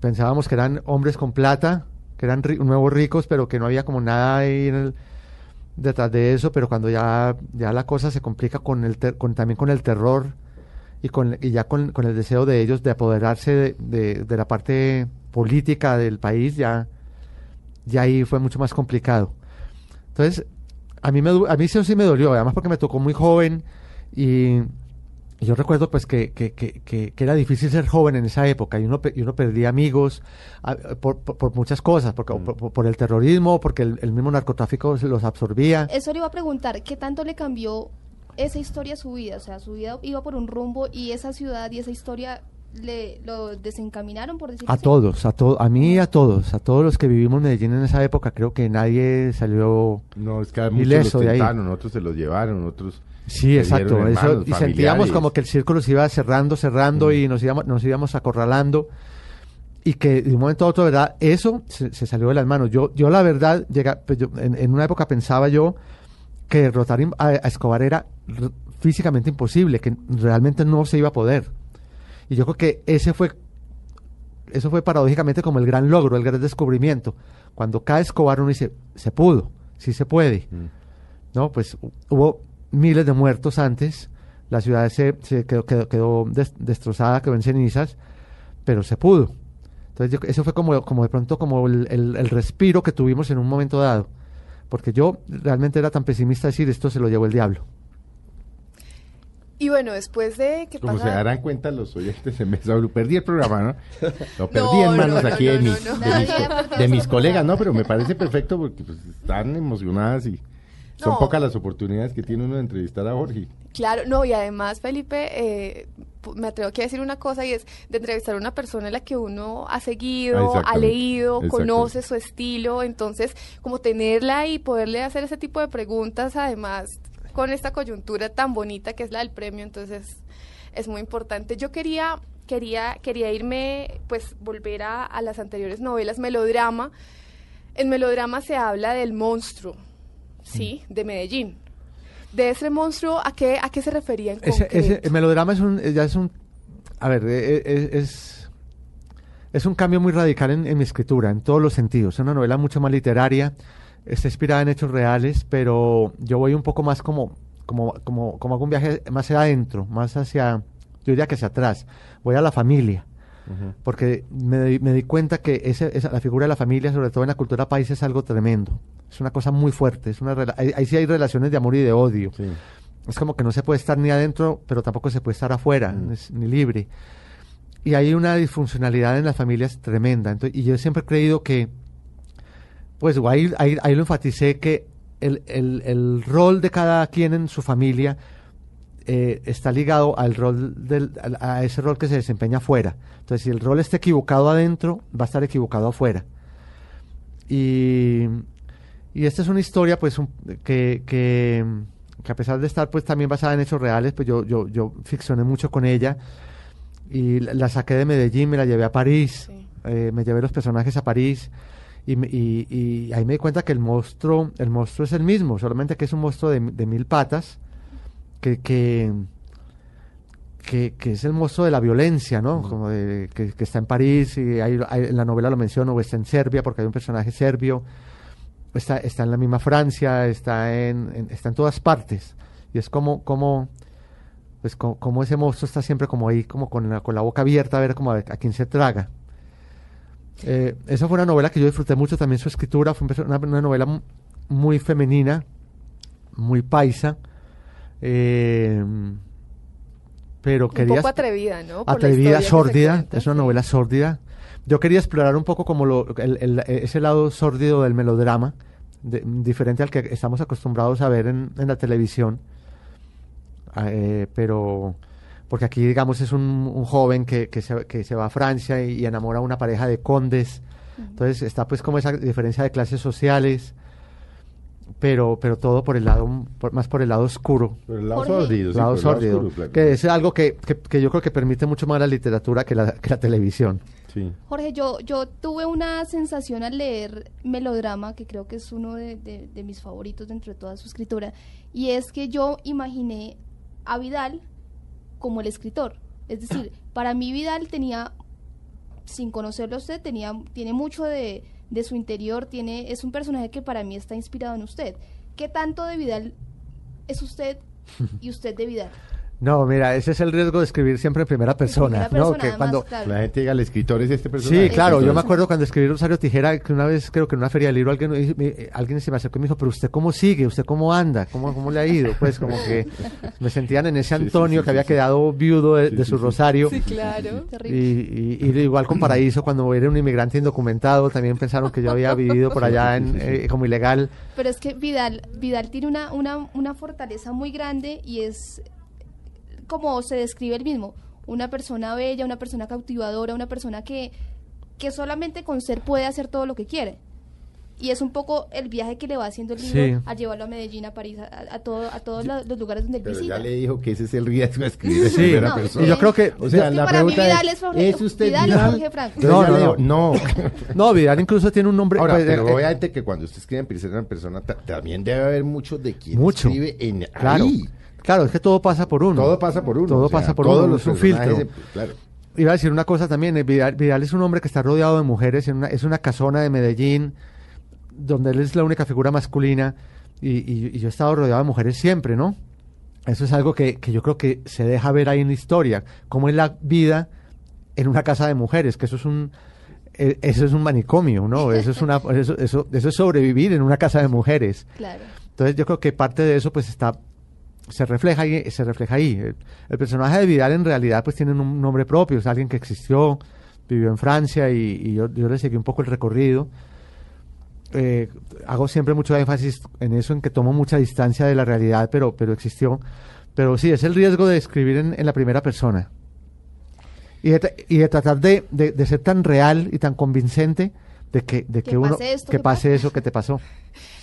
Pensábamos que eran hombres con plata, que eran ri- nuevos ricos, pero que no había como nada ahí en el- detrás de eso. Pero cuando ya, ya la cosa se complica con el ter- con, también con el terror y, con, y ya con, con el deseo de ellos de apoderarse de, de- de la parte política del país, ya, ya ahí fue mucho más complicado. Entonces, a mí, me, a mí eso sí me dolió, además porque me tocó muy joven y yo recuerdo pues que, que, que, que- que era difícil ser joven en esa época y uno, y uno perdía amigos por, por- por muchas cosas, porque, Mm. por, por el terrorismo, porque el, el mismo narcotráfico se los absorbía. Eso le iba a preguntar, ¿qué tanto le cambió esa historia a su vida? O sea, su vida iba por un rumbo y esa ciudad y esa historia le lo desencaminaron, por decirlo A así. todos, a to- a mí y a todos, a todos los que vivimos en Medellín en esa época, creo que nadie salió... No, es que a muchos Ileso los de ahí. otros se los llevaron, otros... Sí, exacto. eso- y sentíamos como que el círculo se iba cerrando, cerrando Mm. y nos íbamos, nos íbamos acorralando. Y que de un momento a otro, ¿verdad? Eso se, se salió de las manos. Yo, yo la verdad, llega, pues yo- en, en una época pensaba yo que derrotar a, a Escobar era físicamente imposible, que realmente no se iba a poder. Y yo creo que ese fue, eso fue paradójicamente como el gran logro, el gran descubrimiento. Cuando cae Escobar uno dice, se pudo, sí se puede. Mm. ¿no? Pues hu- hubo miles de muertos antes, la ciudad se, se quedó, quedó, quedó des- destrozada, quedó en cenizas, pero se pudo. Entonces yo- eso fue como, como de pronto como el, el- el respiro que tuvimos en un momento dado, porque yo realmente era tan pesimista decir esto se lo llevó el diablo. Y bueno, después de que Como pasa... se darán cuenta los oyentes de Mesa Blue, perdí el programa, ¿no? Lo *laughs* perdí No, en manos no, no, aquí no, de, no, mis, no. de mis, de colegas, ¿no? Pero me parece perfecto porque pues, están emocionadas y son pocas las oportunidades que tiene uno de entrevistar a Jorge. Claro, no, y además, Felipe, eh, me atrevo aquí a decir una cosa y es de entrevistar a una persona en la que uno ha Ah, seguido, ha leído, conoce su estilo, entonces, como tenerla y poderle hacer ese tipo de preguntas, además, con esta coyuntura tan bonita que es la del premio, entonces es muy importante. Yo quería, quería, quería irme, pues, volver a, a las anteriores novelas, melodrama. En melodrama se habla del monstruo, ¿sí? De Medellín. De ese monstruo, ¿a qué, a qué se refería en Ese, el melodrama es un, eh, ya es un, a ver, eh, eh, es, es un cambio muy radical en, en mi escritura, en todos los sentidos. Es una novela mucho más literaria, está inspirada en hechos reales, pero yo voy un poco más como, como, como, como hago un viaje más hacia adentro, más hacia, yo diría que hacia atrás. Voy a la familia, porque me, me di cuenta que ese, esa, la figura de la familia, sobre todo en la cultura país, es algo tremendo. Es una cosa muy fuerte. Es una ahí, ahí sí hay relaciones de amor y de odio. Sí. Es como que no se puede estar ni adentro, pero tampoco se puede estar afuera, Mm. es- ni libre. Y hay una disfuncionalidad en las familias tremenda. Entonces, y yo siempre he creído que, pues ahí, ahí, ahí lo enfaticé, que el, el, el rol de cada quien en su familia eh, está ligado al rol del, a ese rol que se desempeña afuera. Entonces, si el rol está equivocado adentro, va a estar equivocado afuera. Y, y esta es una historia, pues, un- que, que, que a pesar de estar, pues, también basada en hechos reales, pues yo, yo, yo ficcioné mucho con ella y la, la saqué de Medellín, me la llevé a París, Sí. eh, me llevé los personajes a París y, y, y ahí me di cuenta que el monstruo, el monstruo es el mismo, solamente que es un monstruo de, de mil patas, que, que, que, que es el monstruo de la violencia, ¿no? Como de, que, que está en París y ahí en la novela lo menciono, o está en Serbia porque hay un personaje serbio, está, está en la misma Francia, está en, en- está en todas partes. Y es como, como, pues co- como, ese monstruo está siempre como ahí, como con la, con la boca abierta a ver como a, a quién se traga. Eh, esa fue una novela que yo disfruté mucho también su escritura, fue una, una novela mu- muy femenina, muy paisa, eh, pero Un quería poco atrevida, ¿no? Por atrevida, sórdida, es una novela sórdida. Yo quería explorar un poco como lo, el- el- ese lado sórdido del melodrama, de- diferente al que estamos acostumbrados a ver en, en la televisión. Ah, eh, pero porque aquí digamos es un, un joven que, que, se, que se va a Francia y, y enamora a una pareja de condes. Entonces está pues como esa diferencia de clases sociales, pero, pero todo por el lado, por- más por el lado oscuro Por el lado sórdido. sí, lado por el sórdido, oscuro, claro. que es algo que, que, que yo creo que permite mucho más la literatura que la, que la televisión. Sí. Jorge, yo, yo tuve una sensación al leer Melodrama, que creo que es uno de, de- de mis favoritos dentro de toda su escritura, y es que yo imaginé a Vidal como el escritor. Es decir, para mí Vidal tenía, sin conocerlo a usted, tenía, tiene mucho de, de su interior, tiene, es un personaje que para mí está inspirado en usted. ¿Qué tanto de Vidal es usted y *laughs* usted de Vidal? No, mira, ese es el riesgo de escribir siempre en primera persona, primera ¿no? persona, Que además, cuando claro. La gente diga, el escritor es este personaje. Sí, claro, yo me acuerdo cuando escribí Rosario Tijera, que una vez creo que en una feria del libro alguien, me- me- alguien se me acercó y me dijo, pero usted cómo sigue, usted cómo anda, cómo, cómo le ha ido, pues como que me sentían en ese Sí, sí, Antonio sí, que había sí, sí. quedado viudo de, de su sí. Rosario. Sí, claro. Y, Terrible. y- y igual con Paraíso, cuando era un inmigrante indocumentado, también pensaron que yo había vivido por allá en, eh, como ilegal. Pero es que Vidal, Vidal tiene una, una, una fortaleza muy grande y es como se describe él mismo, una persona bella, una persona cautivadora, una persona que, que solamente con ser puede hacer todo lo que quiere. Y es un poco el viaje que le va haciendo el libro Sí. a llevarlo a Medellín, a París, a, a todo, a todos los, los lugares donde él Pero visita. ya le dijo que ese es el riesgo de escribir Sí, primera no, persona. y yo creo que- O sea, Es que la para mí Vidal es, Jorge- ¿es usted Vidal es Vidal? Jorge Franco. No, no, no. *laughs* No, Vidal incluso tiene un nombre... Ahora, pues, pero eh, obviamente que cuando usted escribe en primera persona, ta- también debe haber mucho de quien Mucho. escribe en Claro, ahí. Claro, es que todo pasa por uno. Todo pasa por uno. Todo o sea, pasa por todos uno, los es un filtro. Claro. Iba a decir una cosa también, eh, Vidal, Vidal es un hombre que está rodeado de mujeres, en una- es una casona de Medellín, donde él es la única figura masculina, y, y- y yo he estado rodeado de mujeres siempre, ¿no? Eso es algo que, que yo creo que se deja ver ahí en la historia, cómo es la vida en una casa de mujeres, que eso es un eh, eso es un manicomio, ¿no? Eso es una eso, eso, eso es sobrevivir en una casa de mujeres. Claro. Entonces yo creo que parte de eso pues está se refleja ahí, se refleja ahí. El, el personaje de Vidal en realidad pues tiene un nombre propio, es alguien que existió, vivió en Francia y, y yo, yo le seguí un poco el recorrido. Eh, hago siempre mucho énfasis en eso, en que tomo mucha distancia de la realidad, pero, pero existió. Pero sí, es el riesgo de escribir en, en la primera persona. Y de, y de tratar de, de- de ser tan real y tan convincente de que, de Que que, uno pase esto que que pase pasa. eso que te pasó.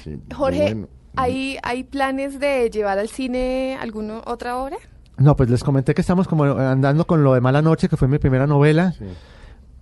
Sí, Jorge, bueno, ¿hay, ¿hay planes de llevar al cine alguna otra obra? No, pues les comenté que estamos como andando con lo de Mala Noche, que fue mi primera novela. sí.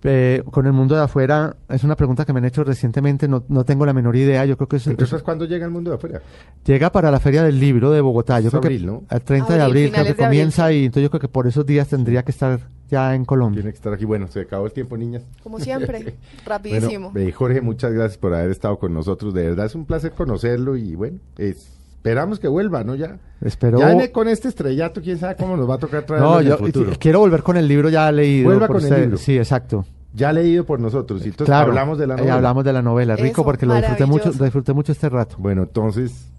Eh, con el mundo de afuera, es una pregunta que me han hecho recientemente, no, no tengo la menor idea. Yo creo que es, Entonces, ¿cuándo llega el mundo de afuera? llega para la Feria del Libro de Bogotá. Yo Es creo abril, que ¿no? el 30 de Abril, creo que de comienza y entonces yo creo que por esos días tendría que estar ya en Colombia. Tiene que estar aquí. Bueno, se acabó el tiempo, niñas. Como siempre, *laughs* Bueno, rapidísimo. eh, Jorge, muchas gracias por haber estado con nosotros. De verdad es un placer conocerlo y bueno, esperamos que vuelva, ¿no? Ya, Espero. ya con este estrellato, quién sabe cómo nos va a tocar traerlo No, en yo el futuro. quiero volver con el libro ya leído. Vuelva por con el libro. Sí, exacto. Ya leído por nosotros. Y entonces claro. hablamos de la eh, novela. hablamos de la novela, rico Eso, porque lo disfruté mucho, lo disfruté mucho este rato. Bueno, entonces,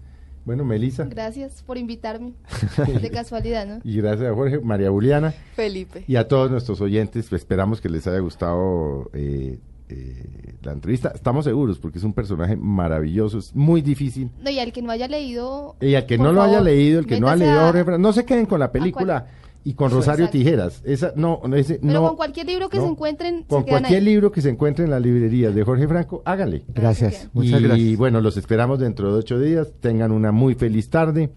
bueno, Melissa. Gracias por invitarme. *laughs* De casualidad, ¿no? Y gracias a Jorge, María Juliana Felipe. y a todos nuestros oyentes. pues, Esperamos que les haya gustado eh, eh, la entrevista. Estamos seguros porque es un personaje maravilloso, es muy difícil. No, y al que no haya leído. Y al que no lo haya favor, leído, el que no ha leído a no se queden con la película y con Rosario Exacto. Tijeras. Esa, no, no, ese, Pero no, con cualquier libro que no. se encuentren, Con se cualquier ahí. libro que se encuentre en las librerías de Jorge Franco, háganle. Gracias, muchas y gracias. bueno, los esperamos dentro de ocho días. Tengan una muy feliz tarde.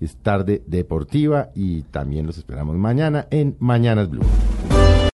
Es tarde deportiva y también los esperamos mañana en Mañanas Blue.